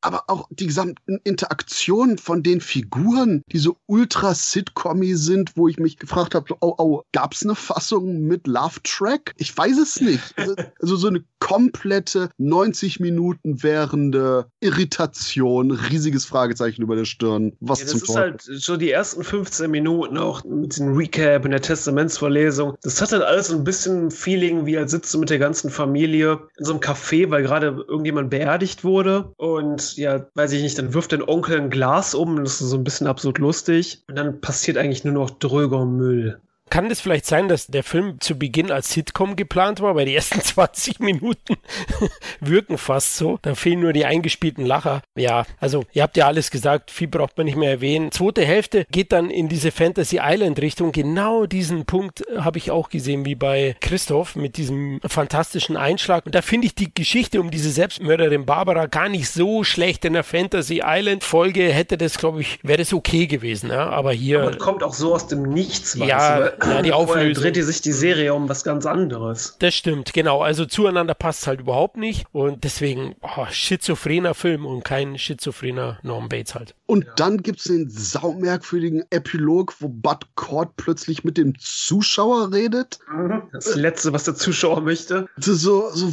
Aber auch die gesamten Interaktionen von den Figuren, die so ultra sitcommy sind, wo ich mich gefragt habe, oh, oh, gab's eine Fassung mit Love Track? Ich weiß es nicht. Also, also so eine komplette 90 Minuten währende Irritation, riesiges Fragezeichen über der Stirn. Was Ja, zum das ist Teufel? halt so die ersten 15 Minuten auch mit dem Recap und der Testamentsverlesung. Das hat halt alles so ein bisschen Feeling, wie als sitzt du mit der ganzen Familie in so einem Café, weil gerade irgendjemand beerdigt wurde. Und ja, weiß ich nicht, dann wirft dein Onkel ein Glas um und das ist so ein bisschen absurd lustig. Und dann passiert eigentlich nur noch dröger Müll. Kann das vielleicht sein, dass der Film zu Beginn als Sitcom geplant war, weil die ersten 20 Minuten wirken fast so. Da fehlen nur die eingespielten Lacher. Ja, also ihr habt ja alles gesagt, viel braucht man nicht mehr erwähnen. Zweite Hälfte geht dann in diese Fantasy Island Richtung. Genau diesen Punkt habe ich auch gesehen, wie bei Christoph mit diesem fantastischen Einschlag. Und da finde ich die Geschichte um diese Selbstmörderin Barbara gar nicht so schlecht. In der Fantasy Island Folge hätte das, glaube ich, wäre das okay gewesen. Ja? Aber hier. Aber kommt auch so aus dem Nichts, Ja, ja, die Auflösung. dreht die sich die Serie um was ganz anderes. Das stimmt, genau. Also zueinander passt halt überhaupt nicht. Und deswegen, oh, schizophrener Film und kein schizophrener Norm Bates halt. Und dann gibt's den saumerkwürdigen Epilog, wo Bud Cord plötzlich mit dem Zuschauer redet. Das Letzte, was der Zuschauer möchte. So, so,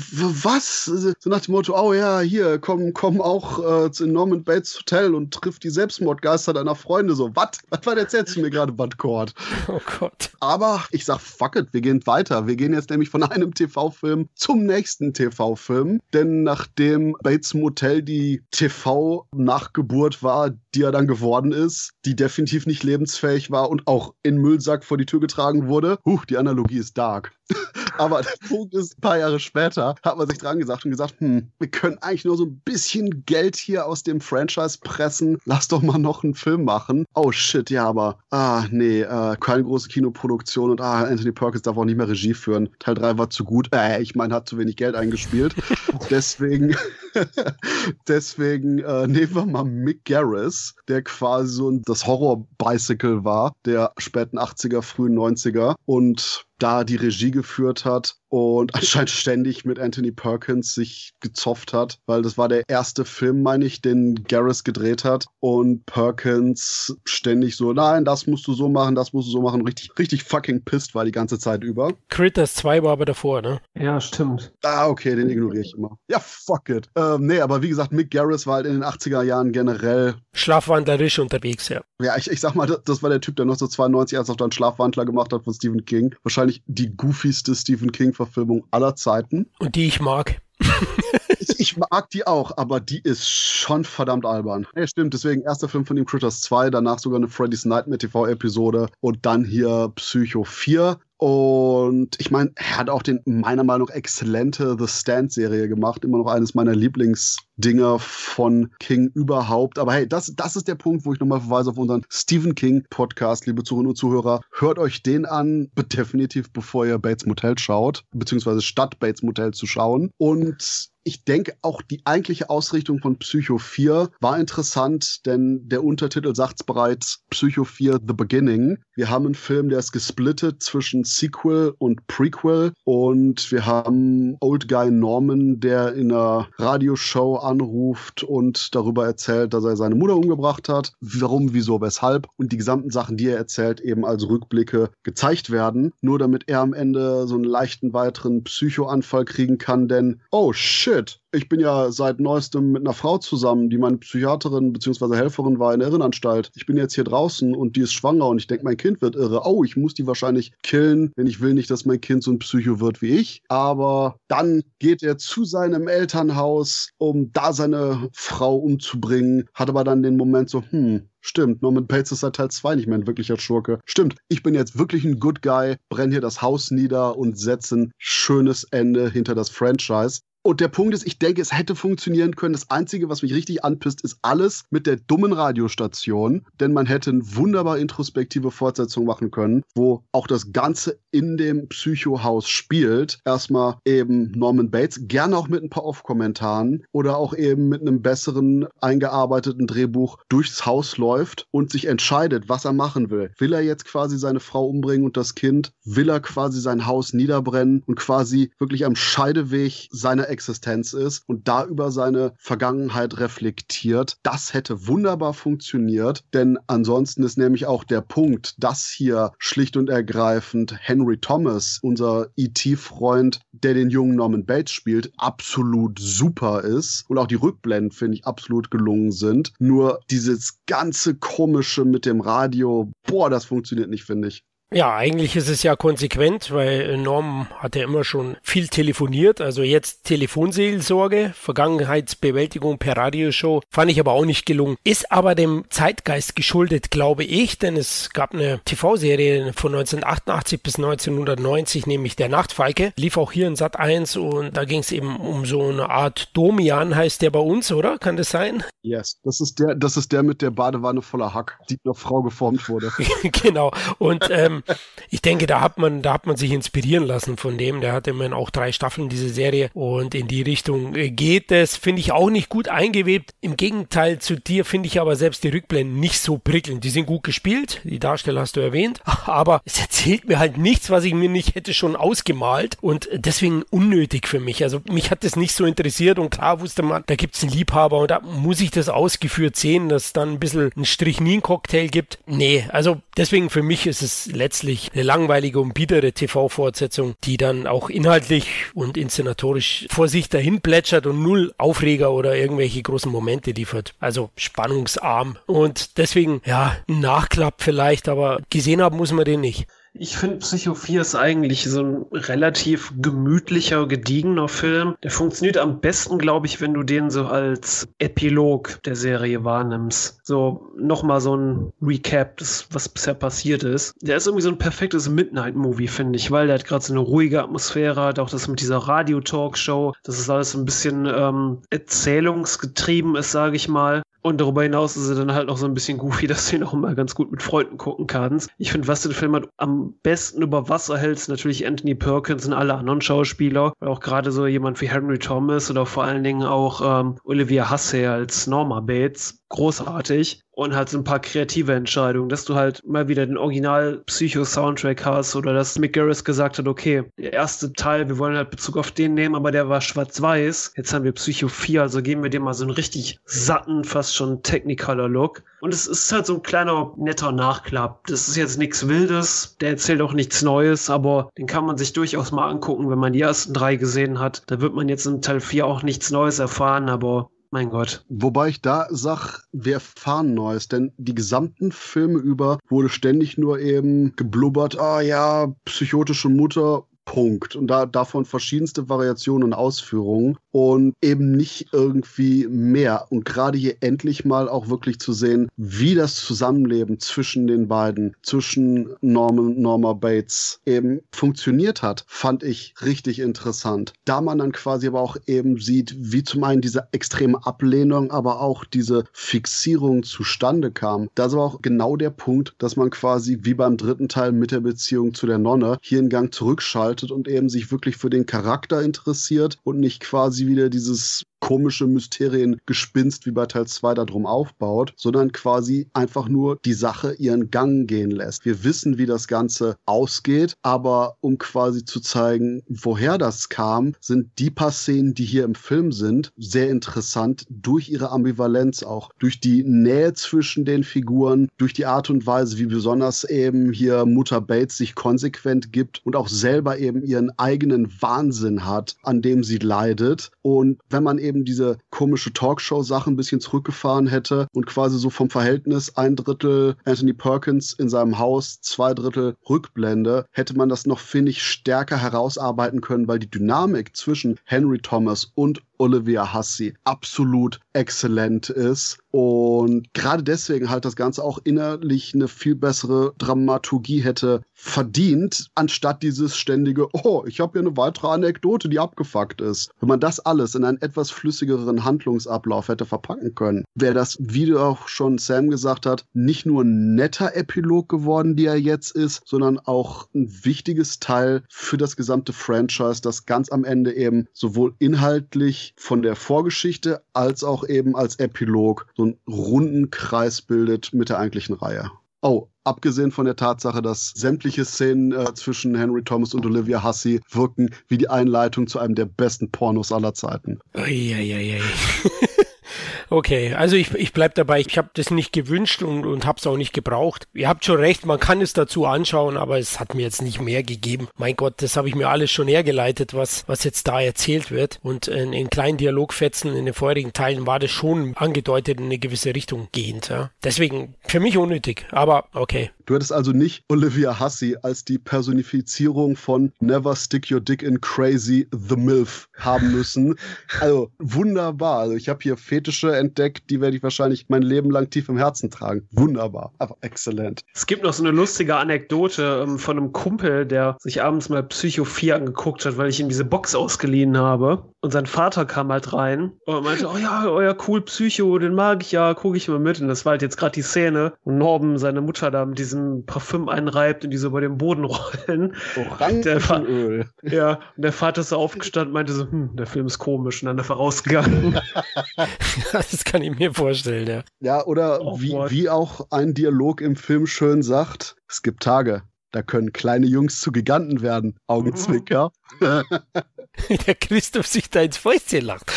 was? So nach dem Motto, oh ja, hier, komm, komm auch äh, zu Norman Bates Hotel und triff die Selbstmordgeister deiner Freunde. So, was? Was war erzählst du mir gerade, Bud Cord? Oh Gott. Aber ich sag, fuck it, wir gehen weiter. Wir gehen jetzt nämlich von einem TV-Film zum nächsten TV-Film. Denn nachdem Bates Motel die TV-Nachgeburt war, die er dann geworden ist, die definitiv nicht lebensfähig war und auch in Müllsack vor die Tür getragen wurde, huch, die Analogie ist dark. Aber der Punkt ist, ein paar Jahre später hat man sich dran gesagt und gesagt, hm, wir können eigentlich nur so ein bisschen Geld hier aus dem Franchise pressen. Lass doch mal noch einen Film machen. Oh shit, ja, aber ah, nee, äh, keine große Kinoproduktion und ah, Anthony Perkins darf auch nicht mehr Regie führen. Teil 3 war zu gut. Äh, ich meine, hat zu wenig Geld eingespielt. deswegen, deswegen äh, nehmen wir mal Mick Garris, der quasi so ein- das Horror-Bicycle war, der späten 80er, frühen 90er und da die Regie geführt hat und anscheinend ständig mit Anthony Perkins sich gezofft hat, weil das war der erste Film, meine ich, den Garris gedreht hat und Perkins ständig so, nein, das musst du so machen, das musst du so machen, richtig, richtig fucking pisst war die ganze Zeit über. Critters 2 war aber davor, ne? Ja, stimmt. Ah, okay, den ignoriere ich immer. Ja, fuck it. Ähm, nee, aber wie gesagt, Mick Garris war halt in den 80er Jahren generell Schlafwandlerisch unterwegs, ja. Ja, ich, ich sag mal, das, das war der Typ, der 1992 ernsthaft einen Schlafwandler gemacht hat von Stephen King. Wahrscheinlich die goofieste Stephen King-Verfilmung aller Zeiten. Und die ich mag. ich mag die auch, aber die ist schon verdammt albern. Ja, stimmt, deswegen erster Film von ihm Critters 2, danach sogar eine Freddy's Nightmare TV-Episode und dann hier Psycho 4. Und ich meine, er hat auch den meiner Meinung nach exzellente The Stand-Serie gemacht. Immer noch eines meiner Lieblingsdinger von King überhaupt. Aber hey, das, das ist der Punkt, wo ich nochmal verweise auf unseren Stephen King-Podcast, liebe Zuhörerinnen und Zuhörer. Hört euch den an, definitiv bevor ihr Bates Motel schaut, beziehungsweise statt Bates Motel zu schauen. Und ich denke, auch die eigentliche Ausrichtung von Psycho 4 war interessant, denn der Untertitel sagt es bereits, Psycho 4 The Beginning. Wir haben einen Film, der ist gesplittet zwischen Sequel und Prequel und wir haben Old Guy Norman, der in einer Radioshow anruft und darüber erzählt, dass er seine Mutter umgebracht hat. Warum, wieso, weshalb und die gesamten Sachen, die er erzählt, eben als Rückblicke gezeigt werden, nur damit er am Ende so einen leichten weiteren Psychoanfall kriegen kann, denn oh shit, shit. Ich bin ja seit neuestem mit einer Frau zusammen, die meine Psychiaterin bzw. Helferin war in der Irrenanstalt. Ich bin jetzt hier draußen und die ist schwanger und ich denke, mein Kind wird irre. Oh, ich muss die wahrscheinlich killen, denn ich will nicht, dass mein Kind so ein Psycho wird wie ich. Aber dann geht er zu seinem Elternhaus, um da seine Frau umzubringen, hat aber dann den Moment so, hm, Stimmt, Norman Bates ist seit Teil 2 nicht mehr ein wirklicher Schurke. Stimmt, ich bin jetzt wirklich ein Good Guy, brenne hier das Haus nieder und setze ein schönes Ende hinter das Franchise. Und der Punkt ist, ich denke, es hätte funktionieren können. Das Einzige, was mich richtig anpisst, ist alles mit der dummen Radiostation. Denn man hätte eine wunderbar introspektive Fortsetzung machen können, wo auch das Ganze in dem Psychohaus spielt. Erstmal eben Norman Bates, gerne auch mit ein paar Off-Kommentaren oder auch eben mit einem besseren eingearbeiteten Drehbuch durchs Haus läuft und sich entscheidet, was er machen will. Will er jetzt quasi seine Frau umbringen und das Kind? Will er quasi sein Haus niederbrennen und quasi wirklich am Scheideweg seiner Existenz ist und da über seine Vergangenheit reflektiert. Das hätte wunderbar funktioniert, denn ansonsten ist nämlich auch der Punkt, dass hier schlicht und ergreifend Henry Thomas, unser E.T.-Freund, der den jungen Norman Bates spielt, absolut super ist und auch die Rückblenden, finde ich, absolut gelungen sind. Nur dieses ganze Komische mit dem Radio, boah, das funktioniert nicht, finde ich. Ja, eigentlich ist es ja konsequent, weil Norm hat ja immer schon viel telefoniert. Also jetzt Telefonseelsorge, Vergangenheitsbewältigung per Radioshow, fand ich aber auch nicht gelungen. Ist aber dem Zeitgeist geschuldet, glaube ich, denn es gab eine TV-Serie von 1988 bis 1990, nämlich Der Nachtfalke, lief auch hier in Sat 1 und da ging es eben um so eine Art Domian, heißt der bei uns, oder? Kann das sein? Yes, das ist der, das ist der mit der Badewanne voller Hack, die noch Frau geformt wurde. genau. Und ähm, ich denke, da hat man, da hat man sich inspirieren lassen von dem. Der hat immerhin auch drei Staffeln, diese Serie. Und in die Richtung äh, geht es, finde ich auch nicht gut eingewebt. Im Gegenteil zu dir finde ich aber selbst die Rückblenden nicht so prickelnd. Die sind gut gespielt. Die Darsteller hast du erwähnt. Aber es erzählt mir halt nichts, was ich mir nicht hätte schon ausgemalt. Und deswegen unnötig für mich. Also mich hat das nicht so interessiert. Und klar wusste man, da gibt es einen Liebhaber und da muss ich das ausgeführt sehen, dass dann ein bisschen ein Strychnin-Cocktail gibt. Nee, also deswegen für mich ist es letztendlich letztlich eine langweilige und biedere TV-Fortsetzung, die dann auch inhaltlich und inszenatorisch vor sich dahin plätschert und null Aufreger oder irgendwelche großen Momente liefert. Also spannungsarm. Und deswegen, ja, ein Nachklapp vielleicht, aber gesehen haben muss man den nicht. Ich finde Psycho 4 ist eigentlich so ein relativ gemütlicher, gediegener Film. Der funktioniert am besten, glaube ich, wenn du den so als Epilog der Serie wahrnimmst. So nochmal so ein Recap, des, was bisher passiert ist. Der ist irgendwie so ein perfektes Midnight-Movie, finde ich, weil der hat gerade so eine ruhige Atmosphäre, hat auch das mit dieser Radio-Talkshow, dass es alles ein bisschen ähm, erzählungsgetrieben ist, sage ich mal. Und darüber hinaus ist er dann halt noch so ein bisschen goofy, dass du ihn auch mal ganz gut mit Freunden gucken kannst. Ich finde, was den Film halt am besten über Wasser hält, natürlich Anthony Perkins und alle anderen Schauspieler. Weil auch gerade so jemand wie Henry Thomas oder vor allen Dingen auch ähm, Olivia Hussey als Norma Bates großartig und halt so ein paar kreative Entscheidungen, dass du halt mal wieder den Original Psycho-Soundtrack hast oder dass Mick Garris gesagt hat, okay, der erste Teil, wir wollen halt Bezug auf den nehmen, aber der war schwarz-weiß. Jetzt haben wir Psycho 4, also geben wir dem mal so einen richtig satten, fast schon Technicolor-Look. Und es ist halt so ein kleiner, netter Nachklapp. Das ist jetzt nichts Wildes, der erzählt auch nichts Neues, aber den kann man sich durchaus mal angucken, wenn man die ersten drei gesehen hat. Da wird man jetzt in Teil 4 auch nichts Neues erfahren, aber mein Gott. Wobei ich da sag, wir erfahren Neues, denn die gesamten Filme über wurde ständig nur eben geblubbert, ah ja, psychotische Mutter, Punkt. Und da davon verschiedenste Variationen und Ausführungen und eben nicht irgendwie mehr. Und gerade hier endlich mal auch wirklich zu sehen, wie das Zusammenleben zwischen den beiden, zwischen Norman, Norma Bates eben funktioniert hat, fand ich richtig interessant. Da man dann quasi aber auch eben sieht, wie zum einen diese extreme Ablehnung, aber auch diese Fixierung zustande kam. Das war auch genau der Punkt, dass man quasi wie beim dritten Teil mit der Beziehung zu der Nonne hier einen Gang zurückschaltet und eben sich wirklich für den Charakter interessiert und nicht quasi wieder dieses komische Mysteriengespinst wie bei Teil 2 darum aufbaut, sondern quasi einfach nur die Sache ihren Gang gehen lässt. Wir wissen, wie das Ganze ausgeht, aber um quasi zu zeigen, woher das kam, sind die paar Szenen, die hier im Film sind, sehr interessant durch ihre Ambivalenz auch, durch die Nähe zwischen den Figuren, durch die Art und Weise, wie besonders eben hier Mutter Bates sich konsequent gibt und auch selber eben ihren eigenen Wahnsinn hat, an dem sie leidet. Und wenn man eben diese komische Talkshow-Sache ein bisschen zurückgefahren hätte und quasi so vom Verhältnis ein Drittel Anthony Perkins in seinem Haus, zwei Drittel Rückblende, hätte man das noch, finde ich, stärker herausarbeiten können, weil die Dynamik zwischen Henry Thomas und Olivia Hussey absolut exzellent ist. Und gerade deswegen halt das Ganze auch innerlich eine viel bessere Dramaturgie hätte verdient, anstatt dieses ständige, oh, ich habe hier eine weitere Anekdote, die abgefuckt ist. Wenn man das alles in einen etwas flüssigeren Handlungsablauf hätte verpacken können, wäre das, wie auch schon Sam gesagt hat, nicht nur ein netter Epilog geworden, die er jetzt ist, sondern auch ein wichtiges Teil für das gesamte Franchise, das ganz am Ende eben sowohl inhaltlich von der Vorgeschichte als auch eben als Epilog so einen runden Kreis bildet mit der eigentlichen Reihe. Oh, abgesehen von der Tatsache, dass sämtliche Szenen äh, zwischen Henry Thomas und Olivia Hussey wirken wie die Einleitung zu einem der besten Pornos aller Zeiten. Eieiei. Okay, also ich, ich bleib dabei. Ich habe das nicht gewünscht und, und habe es auch nicht gebraucht. Ihr habt schon recht, man kann es dazu anschauen, aber es hat mir jetzt nicht mehr gegeben. Mein Gott, das habe ich mir alles schon hergeleitet, was, was jetzt da erzählt wird. Und in, in kleinen Dialogfetzen in den vorherigen Teilen war das schon angedeutet in eine gewisse Richtung gehend. Ja. Deswegen für mich unnötig, aber okay. Du hättest also nicht Olivia Hussey als die Personifizierung von Never Stick Your Dick in Crazy the MILF haben müssen. Also wunderbar. Also ich habe hier Fetische entdeckt, die werde ich wahrscheinlich mein Leben lang tief im Herzen tragen. Wunderbar. Einfach exzellent. Es gibt noch so eine lustige Anekdote ähm, von einem Kumpel, der sich abends mal Psycho 4 angeguckt hat, weil ich ihm diese Box ausgeliehen habe. Und sein Vater kam halt rein und meinte, oh ja, euer cool Psycho, den mag ich ja, gucke ich mal mit. Und das war halt jetzt gerade die Szene, wo Norben seine Mutter da mit diesem Parfüm einreibt und die so über den Boden rollen. Orangenöl. Ja, und der Vater ist so aufgestanden und meinte so, hm, der Film ist komisch. Und dann ist er rausgegangen. das kann ich mir vorstellen, ja. Ja, oder oh, wie, wie auch ein Dialog im Film schön sagt, es gibt Tage, da können kleine Jungs zu Giganten werden. Augenzwicker. Der Christoph sich da ins Fäustchen lacht.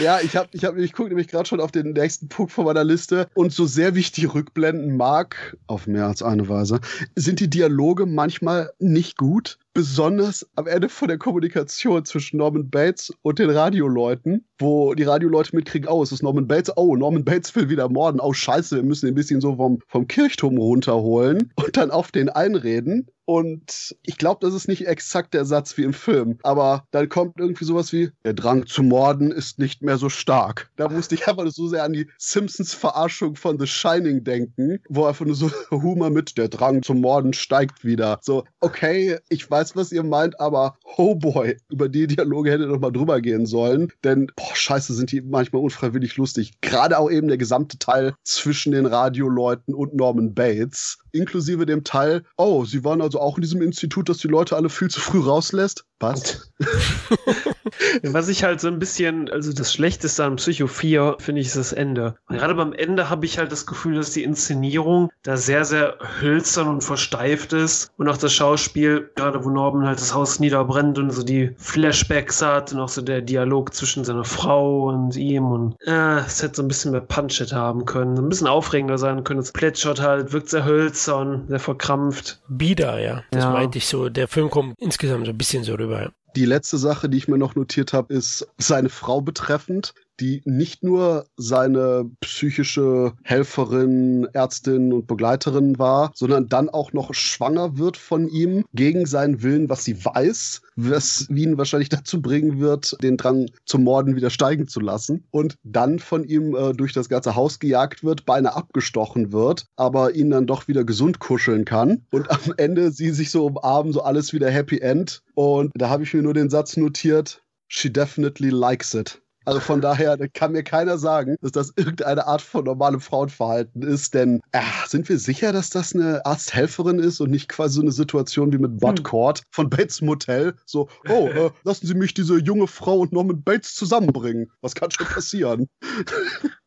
Ja, ich habe, ich habe, ich gucke nämlich gerade schon auf den nächsten Punkt von meiner Liste. Und so sehr wie ich die Rückblenden mag, auf mehr als eine Weise, sind die Dialoge manchmal nicht gut besonders am Ende von der Kommunikation zwischen Norman Bates und den Radioleuten, wo die Radioleute mitkriegen, oh, es ist Norman Bates, oh, Norman Bates will wieder morden, oh, scheiße, wir müssen ihn ein bisschen so vom, vom Kirchturm runterholen und dann auf den einreden. Und ich glaube, das ist nicht exakt der Satz wie im Film. Aber dann kommt irgendwie sowas wie, der Drang zu morden ist nicht mehr so stark. Da musste ich einfach so sehr an die Simpsons-Verarschung von The Shining denken, wo einfach nur so Humor mit, der Drang zum Morden steigt wieder. So, okay, ich weiß, was ihr meint, aber oh boy, über die Dialoge hätte doch mal drüber gehen sollen. Denn, boah, scheiße, sind die manchmal unfreiwillig lustig. Gerade auch eben der gesamte Teil zwischen den Radioleuten und Norman Bates. Inklusive dem Teil, oh, sie waren also auch in diesem Institut, das die Leute alle viel zu früh rauslässt. Passt. Was ich halt so ein bisschen, also das Schlechteste an Psycho 4, finde ich, ist das Ende. Und gerade beim Ende habe ich halt das Gefühl, dass die Inszenierung da sehr, sehr hölzern und versteift ist. Und auch das Schauspiel, gerade wo Norman halt das Haus niederbrennt und so die Flashbacks hat und auch so der Dialog zwischen seiner Frau und ihm und äh, es hätte so ein bisschen mehr punch haben können, ein bisschen aufregender sein können. Es plätschert halt, wirkt sehr hölzern, sehr verkrampft. Bieder, ja. Das ja. meinte ich so. Der Film kommt insgesamt so ein bisschen so rüber. Die letzte Sache, die ich mir noch notiert habe, ist seine Frau betreffend die nicht nur seine psychische Helferin, Ärztin und Begleiterin war, sondern dann auch noch schwanger wird von ihm gegen seinen Willen, was sie weiß, was ihn wahrscheinlich dazu bringen wird, den Drang zum Morden wieder steigen zu lassen. Und dann von ihm äh, durch das ganze Haus gejagt wird, beinahe abgestochen wird, aber ihn dann doch wieder gesund kuscheln kann. Und am Ende sie sich so umarmen, so alles wieder Happy End. Und da habe ich mir nur den Satz notiert, she definitely likes it. Also von daher kann mir keiner sagen, dass das irgendeine Art von normalem Frauenverhalten ist, denn äh, sind wir sicher, dass das eine Arzthelferin ist und nicht quasi so eine Situation wie mit Bud hm. Court von Bates Motel? So, oh, äh, lassen Sie mich diese junge Frau und Norman Bates zusammenbringen. Was kann schon passieren?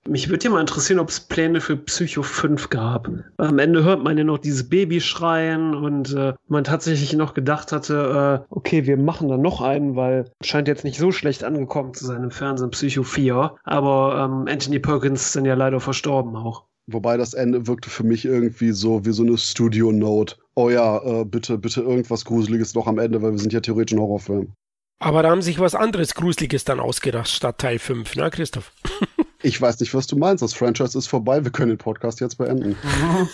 Mich würde ja mal interessieren, ob es Pläne für Psycho 5 gab. Am Ende hört man ja noch dieses Baby schreien und äh, man tatsächlich noch gedacht hatte, äh, okay, wir machen da noch einen, weil scheint jetzt nicht so schlecht angekommen zu sein im Fernsehen Psycho 4. Aber ähm, Anthony Perkins ist dann ja leider verstorben auch. Wobei das Ende wirkte für mich irgendwie so wie so eine Studio-Note. Oh ja, äh, bitte, bitte irgendwas Gruseliges noch am Ende, weil wir sind ja theoretisch ein Horrorfilm. Aber da haben sich was anderes Gruseliges dann ausgedacht statt Teil 5, ne, Christoph? Ich weiß nicht, was du meinst. Das Franchise ist vorbei. Wir können den Podcast jetzt beenden.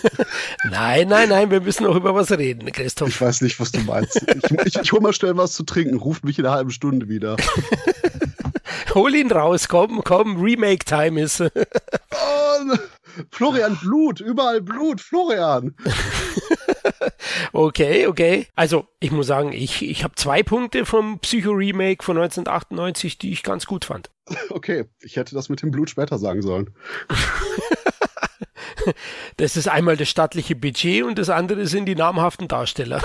nein, nein, nein. Wir müssen noch über was reden, Christoph. Ich weiß nicht, was du meinst. Ich, ich, ich hol mal schnell was zu trinken. Ruft mich in einer halben Stunde wieder. Hol ihn raus. Komm, komm. Remake-Time ist. oh, Florian, Blut. Überall Blut. Florian. okay, okay. Also, ich muss sagen, ich, ich habe zwei Punkte vom Psycho-Remake von 1998, die ich ganz gut fand. Okay, ich hätte das mit dem Blut später sagen sollen. das ist einmal das stattliche Budget und das andere sind die namhaften Darsteller.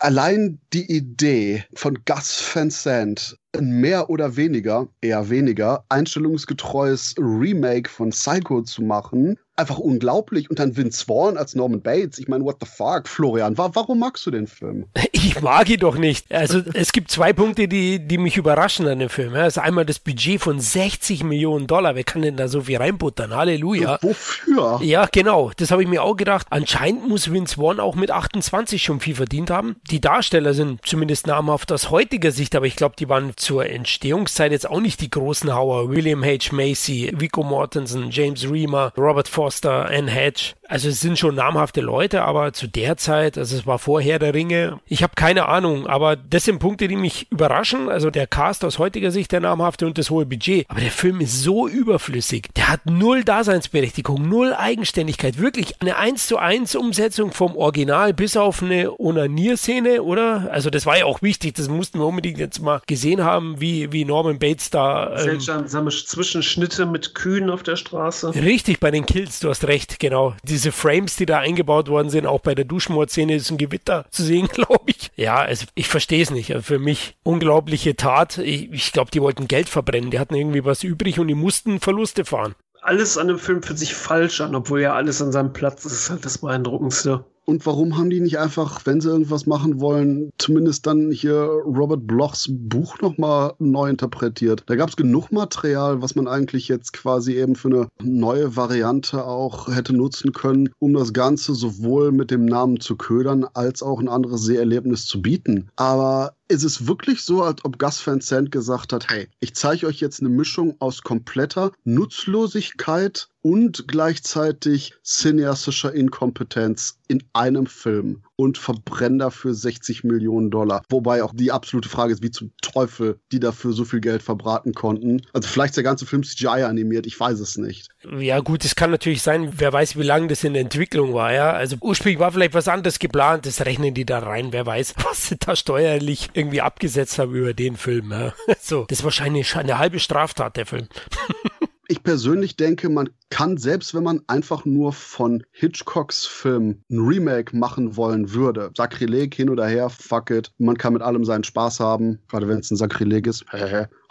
Allein die Idee von Gus Van Sant, ein mehr oder weniger, eher weniger, einstellungsgetreues Remake von Psycho zu machen, einfach unglaublich. Und dann Vince Vaughn als Norman Bates. Ich meine, what the fuck, Florian? Wa warum magst du den Film? Ich mag ihn doch nicht. Also es gibt zwei Punkte, die, die mich überraschen an dem Film. Das ist einmal das Budget von 60 Millionen Dollar. Wer kann denn da so viel reinbuttern? Halleluja. Und wofür? Ja, genau. Das habe ich mir auch gedacht. Anscheinend muss Vince Vaughn auch mit 28 schon viel verdient haben. Die Darsteller sind zumindest namhaft aus heutiger Sicht, aber ich glaube, die waren zur Entstehungszeit jetzt auch nicht die großen Hauer. William H. Macy, Vico Mortensen, James Reamer, Robert Foster, Anne Hedge. Also es sind schon namhafte Leute, aber zu der Zeit, also es war vorher der Ringe, ich habe keine Ahnung, aber das sind Punkte, die mich überraschen. Also der Cast aus heutiger Sicht, der namhafte und das hohe Budget. Aber der Film ist so überflüssig. Der hat null Daseinsberechtigung, null Eigenständigkeit. Wirklich eine 1 zu 1 Umsetzung vom Original bis auf eine Onanierszene, oder? Also das war ja auch wichtig, das mussten wir unbedingt jetzt mal gesehen haben, wie, wie Norman Bates da. Ähm, Seltsame Zwischenschnitte mit Kühen auf der Straße. Richtig, bei den Kills du hast recht, genau. Diese Frames, die da eingebaut worden sind, auch bei der Duschmordszene ist ein Gewitter zu sehen, glaube ich. Ja, also ich verstehe es nicht. Also für mich unglaubliche Tat. Ich, ich glaube, die wollten Geld verbrennen. Die hatten irgendwie was übrig und die mussten Verluste fahren. Alles an dem Film fühlt sich falsch an, obwohl ja alles an seinem Platz ist. Ist halt das Beeindruckendste. Und warum haben die nicht einfach, wenn sie irgendwas machen wollen, zumindest dann hier Robert Blochs Buch nochmal neu interpretiert? Da gab es genug Material, was man eigentlich jetzt quasi eben für eine neue Variante auch hätte nutzen können, um das Ganze sowohl mit dem Namen zu ködern, als auch ein anderes Seherlebnis zu bieten. Aber ist es wirklich so, als ob Gus Van Sant gesagt hat, hey, ich zeige euch jetzt eine Mischung aus kompletter Nutzlosigkeit und gleichzeitig cineastischer Inkompetenz in einem Film und verbrennen dafür 60 Millionen Dollar. Wobei auch die absolute Frage ist, wie zum Teufel die dafür so viel Geld verbraten konnten. Also vielleicht ist der ganze Film CGI animiert, ich weiß es nicht. Ja gut, es kann natürlich sein, wer weiß, wie lange das in der Entwicklung war, ja. Also ursprünglich war vielleicht was anderes geplant, das rechnen die da rein, wer weiß, was sie da steuerlich irgendwie abgesetzt haben über den Film. Ja. So, das ist wahrscheinlich eine halbe Straftat, der Film. ich persönlich denke, man kann, selbst wenn man einfach nur von Hitchcocks Film ein Remake machen wollen würde, Sakrileg hin oder her, fuck it, man kann mit allem seinen Spaß haben, gerade wenn es ein Sakrileg ist.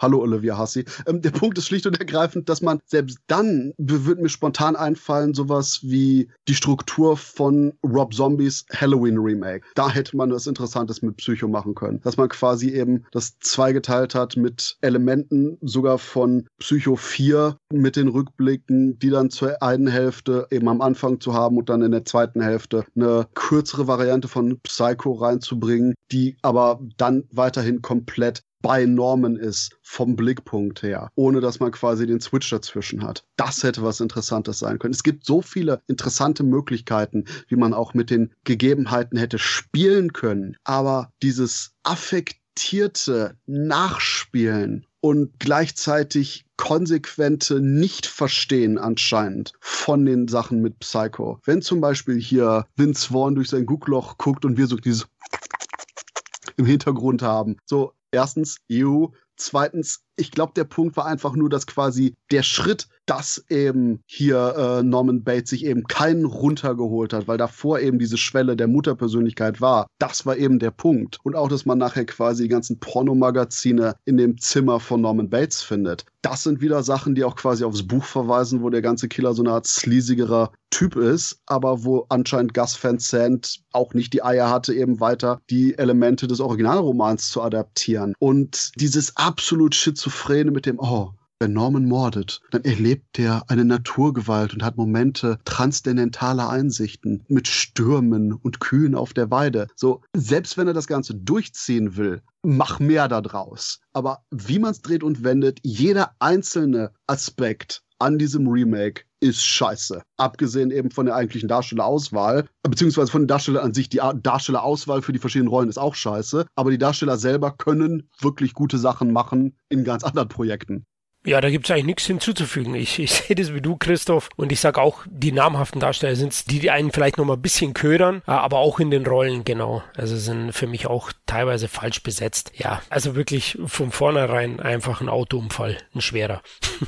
Hallo Olivia Hassi. Ähm, der Punkt ist schlicht und ergreifend, dass man selbst dann, würde mir spontan einfallen, sowas wie die Struktur von Rob Zombies Halloween Remake. Da hätte man was Interessantes mit Psycho machen können. Dass man quasi eben das zweigeteilt hat mit Elementen sogar von Psycho 4 mit den Rückblicken, die dann zur einen Hälfte eben am Anfang zu haben und dann in der zweiten Hälfte eine kürzere Variante von Psycho reinzubringen, die aber dann weiterhin komplett bei Norman ist, vom Blickpunkt her, ohne dass man quasi den Switch dazwischen hat. Das hätte was Interessantes sein können. Es gibt so viele interessante Möglichkeiten, wie man auch mit den Gegebenheiten hätte spielen können. Aber dieses affektierte Nachspielen und gleichzeitig konsequente Nicht-Verstehen anscheinend von den Sachen mit Psycho. Wenn zum Beispiel hier Vince Vaughn durch sein Guckloch guckt und wir so dieses im Hintergrund haben. So, erstens, EU, zweitens, ich glaube, der Punkt war einfach nur, dass quasi der Schritt, dass eben hier äh, Norman Bates sich eben keinen runtergeholt hat, weil davor eben diese Schwelle der Mutterpersönlichkeit war. Das war eben der Punkt. Und auch, dass man nachher quasi die ganzen Pornomagazine in dem Zimmer von Norman Bates findet. Das sind wieder Sachen, die auch quasi aufs Buch verweisen, wo der ganze Killer so eine Art sleasigerer Typ ist, aber wo anscheinend Gus Van Sant auch nicht die Eier hatte, eben weiter die Elemente des Originalromans zu adaptieren. Und dieses absolut Schizophrene mit dem, oh, wenn Norman mordet, dann erlebt er eine Naturgewalt und hat Momente transzendentaler Einsichten mit Stürmen und Kühen auf der Weide. So, selbst wenn er das Ganze durchziehen will, mach mehr da draus. Aber wie man es dreht und wendet, jeder einzelne Aspekt an diesem Remake ist scheiße. Abgesehen eben von der eigentlichen Darstellerauswahl, beziehungsweise von den Darstellern an sich. Die Darstellerauswahl für die verschiedenen Rollen ist auch scheiße. Aber die Darsteller selber können wirklich gute Sachen machen in ganz anderen Projekten. Ja, da gibt es eigentlich nichts hinzuzufügen. Ich, ich sehe das wie du, Christoph, und ich sage auch, die namhaften Darsteller sind es, die, die einen vielleicht noch mal ein bisschen ködern, äh, aber auch in den Rollen, genau. Also sind für mich auch teilweise falsch besetzt. Ja, also wirklich von vornherein einfach ein Autounfall, ein schwerer.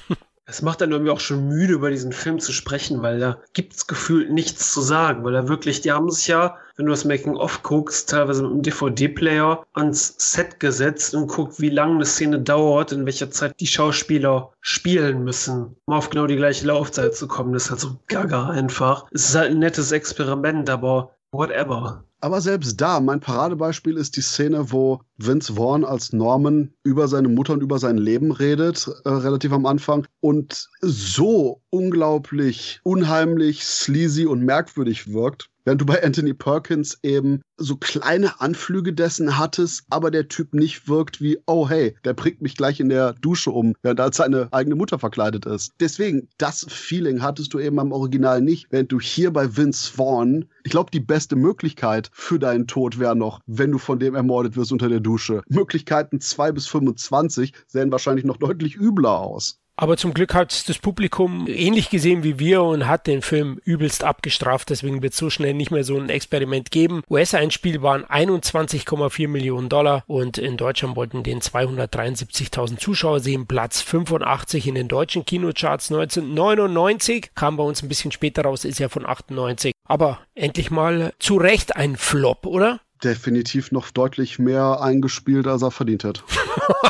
Es macht dann irgendwie auch schon müde, über diesen Film zu sprechen, weil da gibt's gefühlt nichts zu sagen, weil da wirklich, die haben sich ja, wenn du das Making-of guckst, teilweise mit einem DVD-Player ans Set gesetzt und guckt, wie lange eine Szene dauert, in welcher Zeit die Schauspieler spielen müssen, um auf genau die gleiche Laufzeit zu kommen. Das ist halt so gaga einfach. Es ist halt ein nettes Experiment, aber whatever. Aber selbst da, mein Paradebeispiel ist die Szene, wo Vince Vaughn als Norman über seine Mutter und über sein Leben redet, äh, relativ am Anfang, und so unglaublich unheimlich, sleazy und merkwürdig wirkt, Während du bei Anthony Perkins eben so kleine Anflüge dessen hattest, aber der Typ nicht wirkt wie, oh hey, der bringt mich gleich in der Dusche um, während er als seine eigene Mutter verkleidet ist. Deswegen, das Feeling hattest du eben am Original nicht, während du hier bei Vince Vaughn, ich glaube, die beste Möglichkeit für deinen Tod wäre noch, wenn du von dem ermordet wirst unter der Dusche. Möglichkeiten 2 bis 25 sehen wahrscheinlich noch deutlich übler aus. Aber zum Glück hat das Publikum ähnlich gesehen wie wir und hat den Film übelst abgestraft. Deswegen wird es so schnell nicht mehr so ein Experiment geben. US-Einspiel waren 21,4 Millionen Dollar und in Deutschland wollten den 273.000 Zuschauer sehen. Platz 85 in den deutschen Kinocharts 1999. Kam bei uns ein bisschen später raus, ist ja von 98. Aber endlich mal zu Recht ein Flop, oder? Definitiv noch deutlich mehr eingespielt, als er verdient hat.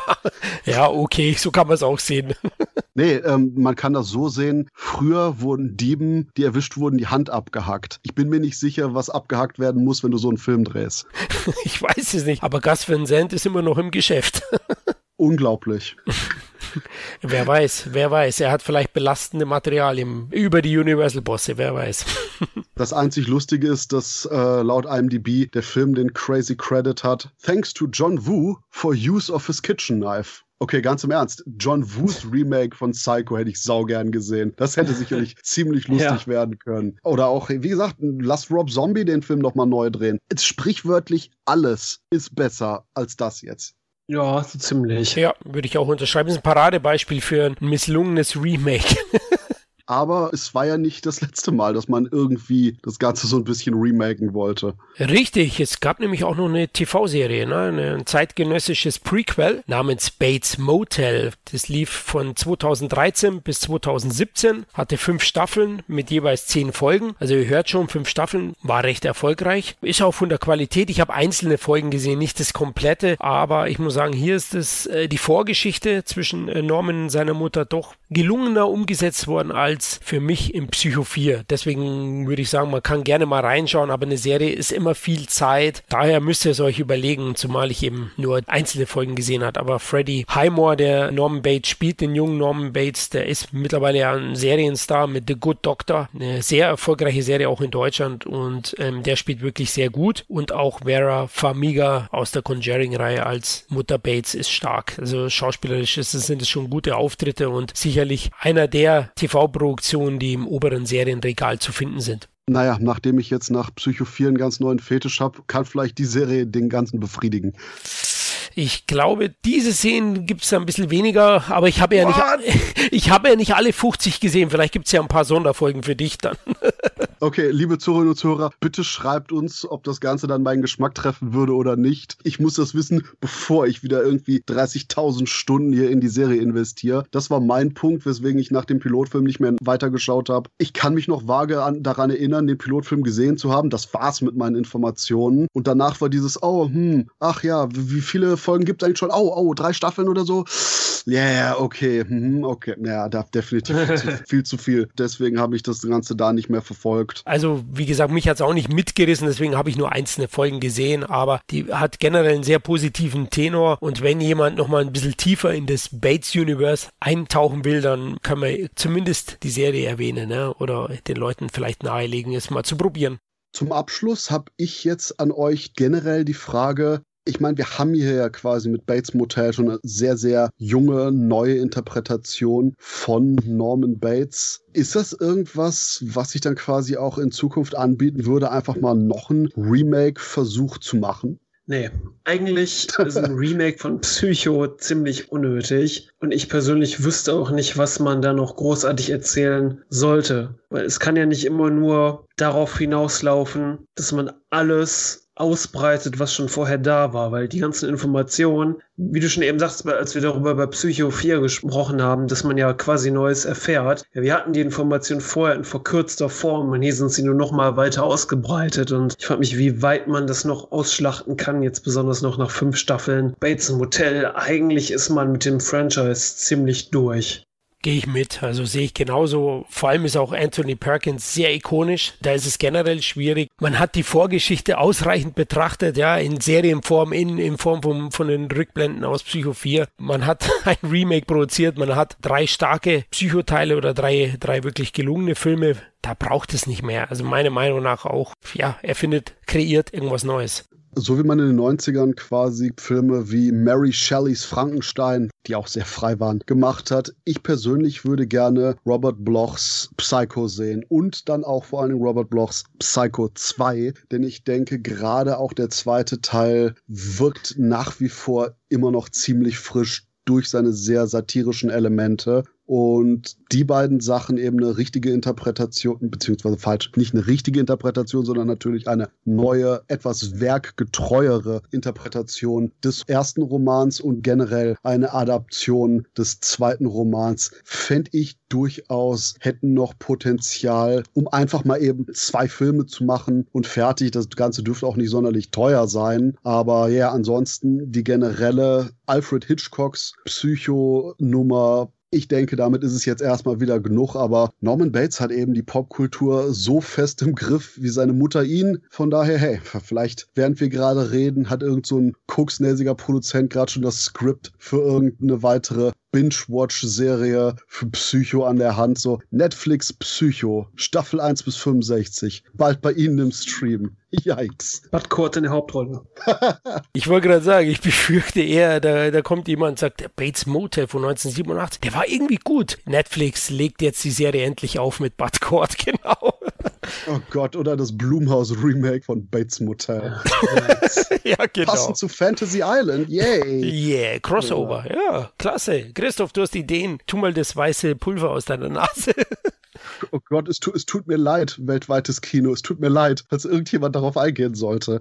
ja, okay, so kann man es auch sehen. nee, ähm, man kann das so sehen. Früher wurden Dieben, die erwischt wurden, die Hand abgehackt. Ich bin mir nicht sicher, was abgehackt werden muss, wenn du so einen Film drehst. ich weiß es nicht, aber Gus Van Sant ist immer noch im Geschäft. Unglaublich. wer weiß, wer weiß. Er hat vielleicht belastende Materialien über die Universal-Bosse, wer weiß. Das einzig Lustige ist, dass äh, laut IMDb der Film den crazy Credit hat. Thanks to John Woo for use of his kitchen knife. Okay, ganz im Ernst. John Woos Remake von Psycho hätte ich saugern gesehen. Das hätte sicherlich ziemlich lustig ja. werden können. Oder auch, wie gesagt, lass Rob Zombie den Film nochmal neu drehen. Jetzt sprichwörtlich alles ist besser als das jetzt. Ja, so ziemlich. Ja, würde ich auch unterschreiben. Das ist ein Paradebeispiel für ein misslungenes Remake. aber es war ja nicht das letzte Mal, dass man irgendwie das Ganze so ein bisschen remaken wollte. Richtig, es gab nämlich auch noch eine TV-Serie, ne? ein zeitgenössisches Prequel namens Bates Motel. Das lief von 2013 bis 2017, hatte fünf Staffeln mit jeweils zehn Folgen. Also ihr hört schon, fünf Staffeln, war recht erfolgreich. Ist auch von der Qualität, ich habe einzelne Folgen gesehen, nicht das komplette, aber ich muss sagen, hier ist es äh, die Vorgeschichte zwischen äh, Norman und seiner Mutter doch gelungener umgesetzt worden als als für mich im Psycho 4. Deswegen würde ich sagen, man kann gerne mal reinschauen, aber eine Serie ist immer viel Zeit. Daher müsst ihr es euch überlegen, zumal ich eben nur einzelne Folgen gesehen habe. Aber Freddy Highmore, der Norman Bates spielt, den jungen Norman Bates, der ist mittlerweile ja ein Serienstar mit The Good Doctor. Eine sehr erfolgreiche Serie auch in Deutschland und ähm, der spielt wirklich sehr gut. Und auch Vera Farmiga aus der Conjuring-Reihe als Mutter Bates ist stark. Also schauspielerisch sind es schon gute Auftritte und sicherlich einer der TV-Produktionen, die im oberen Serienregal zu finden sind. Naja, nachdem ich jetzt nach Psycho 4 einen ganz neuen Fetisch habe, kann vielleicht die Serie den ganzen befriedigen. Ich glaube, diese Szenen gibt es ein bisschen weniger, aber ich habe ja nicht, ich habe ja nicht alle 50 gesehen. Vielleicht gibt es ja ein paar Sonderfolgen für dich dann. Okay, liebe Zuhörerinnen und Zuhörer, bitte schreibt uns, ob das Ganze dann meinen Geschmack treffen würde oder nicht. Ich muss das wissen, bevor ich wieder irgendwie 30.000 Stunden hier in die Serie investiere. Das war mein Punkt, weswegen ich nach dem Pilotfilm nicht mehr weitergeschaut habe. Ich kann mich noch vage an, daran erinnern, den Pilotfilm gesehen zu haben. Das war's mit meinen Informationen. Und danach war dieses, oh, hm, ach ja, wie viele Folgen gibt es eigentlich schon? Oh, oh, drei Staffeln oder so? Ja, yeah, okay, hm, okay. Ja, da definitiv viel zu, viel zu viel. Deswegen habe ich das Ganze da nicht mehr verfolgt. Also, wie gesagt, mich hat es auch nicht mitgerissen, deswegen habe ich nur einzelne Folgen gesehen, aber die hat generell einen sehr positiven Tenor. Und wenn jemand nochmal ein bisschen tiefer in das Bates-Universe eintauchen will, dann kann man zumindest die Serie erwähnen ne? oder den Leuten vielleicht nahelegen, es mal zu probieren. Zum Abschluss habe ich jetzt an euch generell die Frage, ich meine, wir haben hier ja quasi mit Bates Motel schon eine sehr, sehr junge, neue Interpretation von Norman Bates. Ist das irgendwas, was sich dann quasi auch in Zukunft anbieten würde, einfach mal noch ein Remake-Versuch zu machen? Nee, eigentlich ist ein Remake von Psycho ziemlich unnötig. Und ich persönlich wüsste auch nicht, was man da noch großartig erzählen sollte. Weil es kann ja nicht immer nur darauf hinauslaufen, dass man alles ausbreitet, was schon vorher da war, weil die ganzen Informationen, wie du schon eben sagst, als wir darüber bei Psycho 4 gesprochen haben, dass man ja quasi Neues erfährt. Ja, wir hatten die Informationen vorher in verkürzter Form und hier sind sie nur noch mal weiter ausgebreitet und ich frage mich, wie weit man das noch ausschlachten kann, jetzt besonders noch nach fünf Staffeln. Bates Motel, eigentlich ist man mit dem Franchise ziemlich durch. Gehe ich mit. Also sehe ich genauso. Vor allem ist auch Anthony Perkins sehr ikonisch. Da ist es generell schwierig. Man hat die Vorgeschichte ausreichend betrachtet, ja, in Serienform, in, in Form von, von den Rückblenden aus Psycho 4. Man hat ein Remake produziert. Man hat drei starke Psychoteile oder drei, drei wirklich gelungene Filme. Da braucht es nicht mehr. Also meiner Meinung nach auch, ja, er findet, kreiert irgendwas Neues so wie man in den 90ern quasi Filme wie Mary Shelleys Frankenstein, die auch sehr frei waren, gemacht hat. Ich persönlich würde gerne Robert Blochs Psycho sehen und dann auch vor allem Robert Blochs Psycho 2, denn ich denke, gerade auch der zweite Teil wirkt nach wie vor immer noch ziemlich frisch durch seine sehr satirischen Elemente und die beiden Sachen eben eine richtige Interpretation, beziehungsweise falsch, nicht eine richtige Interpretation, sondern natürlich eine neue, etwas werkgetreuere Interpretation des ersten Romans und generell eine Adaption des zweiten Romans, fände ich durchaus hätten noch Potenzial, um einfach mal eben zwei Filme zu machen und fertig. Das Ganze dürfte auch nicht sonderlich teuer sein. Aber ja, ansonsten die generelle Alfred Hitchcocks Psycho-Nummer ich denke, damit ist es jetzt erstmal wieder genug, aber Norman Bates hat eben die Popkultur so fest im Griff wie seine Mutter ihn. Von daher, hey, vielleicht während wir gerade reden, hat irgend so ein koksnäsiger Produzent gerade schon das Skript für irgendeine weitere Binge-Watch-Serie für Psycho an der Hand. So Netflix Psycho, Staffel 1 bis 65. Bald bei Ihnen im Stream. Yikes. Bud Cort in der Hauptrolle. ich wollte gerade sagen, ich befürchte eher, da, da kommt jemand und sagt, der Bates Motel von 1987, der war irgendwie gut. Netflix legt jetzt die Serie endlich auf mit Bud Cort, genau. Oh Gott, oder das Blumhouse Remake von Bates Motel. ja, genau. Passend zu Fantasy Island, yay. Yeah, Crossover, ja. ja, klasse. Christoph, du hast Ideen. Tu mal das weiße Pulver aus deiner Nase. Oh Gott, es, tu, es tut mir leid, weltweites Kino. Es tut mir leid, dass irgendjemand darauf eingehen sollte.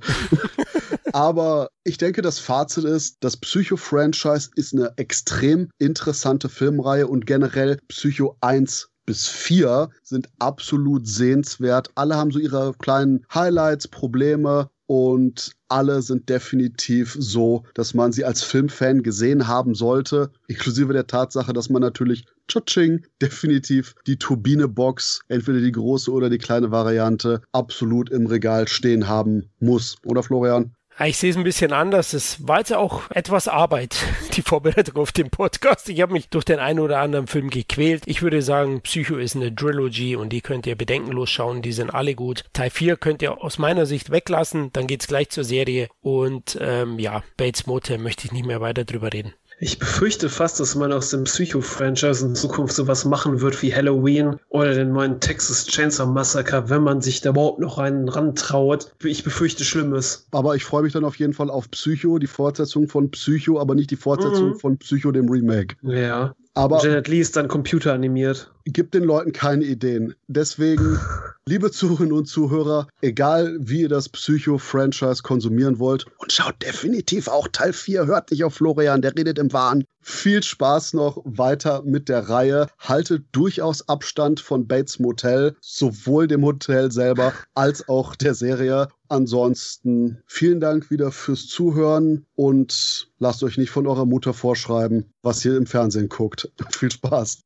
Aber ich denke, das Fazit ist, das Psycho-Franchise ist eine extrem interessante Filmreihe und generell Psycho 1 bis 4 sind absolut sehenswert. Alle haben so ihre kleinen Highlights, Probleme und alle sind definitiv so, dass man sie als Filmfan gesehen haben sollte, inklusive der Tatsache, dass man natürlich Tschutsching, definitiv die Turbine-Box, entweder die große oder die kleine Variante, absolut im Regal stehen haben muss. Oder Florian? Ich sehe es ein bisschen anders. Es war jetzt auch etwas Arbeit, die Vorbereitung auf den Podcast. Ich habe mich durch den einen oder anderen Film gequält. Ich würde sagen, Psycho ist eine Trilogy und die könnt ihr bedenkenlos schauen. Die sind alle gut. Teil 4 könnt ihr aus meiner Sicht weglassen. Dann geht es gleich zur Serie. Und ähm, ja, Bates Motel möchte ich nicht mehr weiter drüber reden. Ich befürchte fast, dass man aus dem Psycho-Franchise in Zukunft sowas machen wird wie Halloween oder den neuen Texas Chainsaw Massacre, wenn man sich da überhaupt noch einen rantraut. Ich befürchte Schlimmes. Aber ich freue mich dann auf jeden Fall auf Psycho, die Fortsetzung von Psycho, aber nicht die Fortsetzung mhm. von Psycho, dem Remake. Ja. Aber Janet Lee ist dann computeranimiert. Gibt den Leuten keine Ideen. Deswegen, liebe Zuhörerinnen und Zuhörer, egal wie ihr das Psycho-Franchise konsumieren wollt, und schaut definitiv auch Teil 4, hört nicht auf Florian, der redet im Wahn. Viel Spaß noch weiter mit der Reihe. Haltet durchaus Abstand von Bates Motel, sowohl dem Hotel selber als auch der Serie. Ansonsten vielen Dank wieder fürs Zuhören und lasst euch nicht von eurer Mutter vorschreiben, was ihr im Fernsehen guckt. Viel Spaß.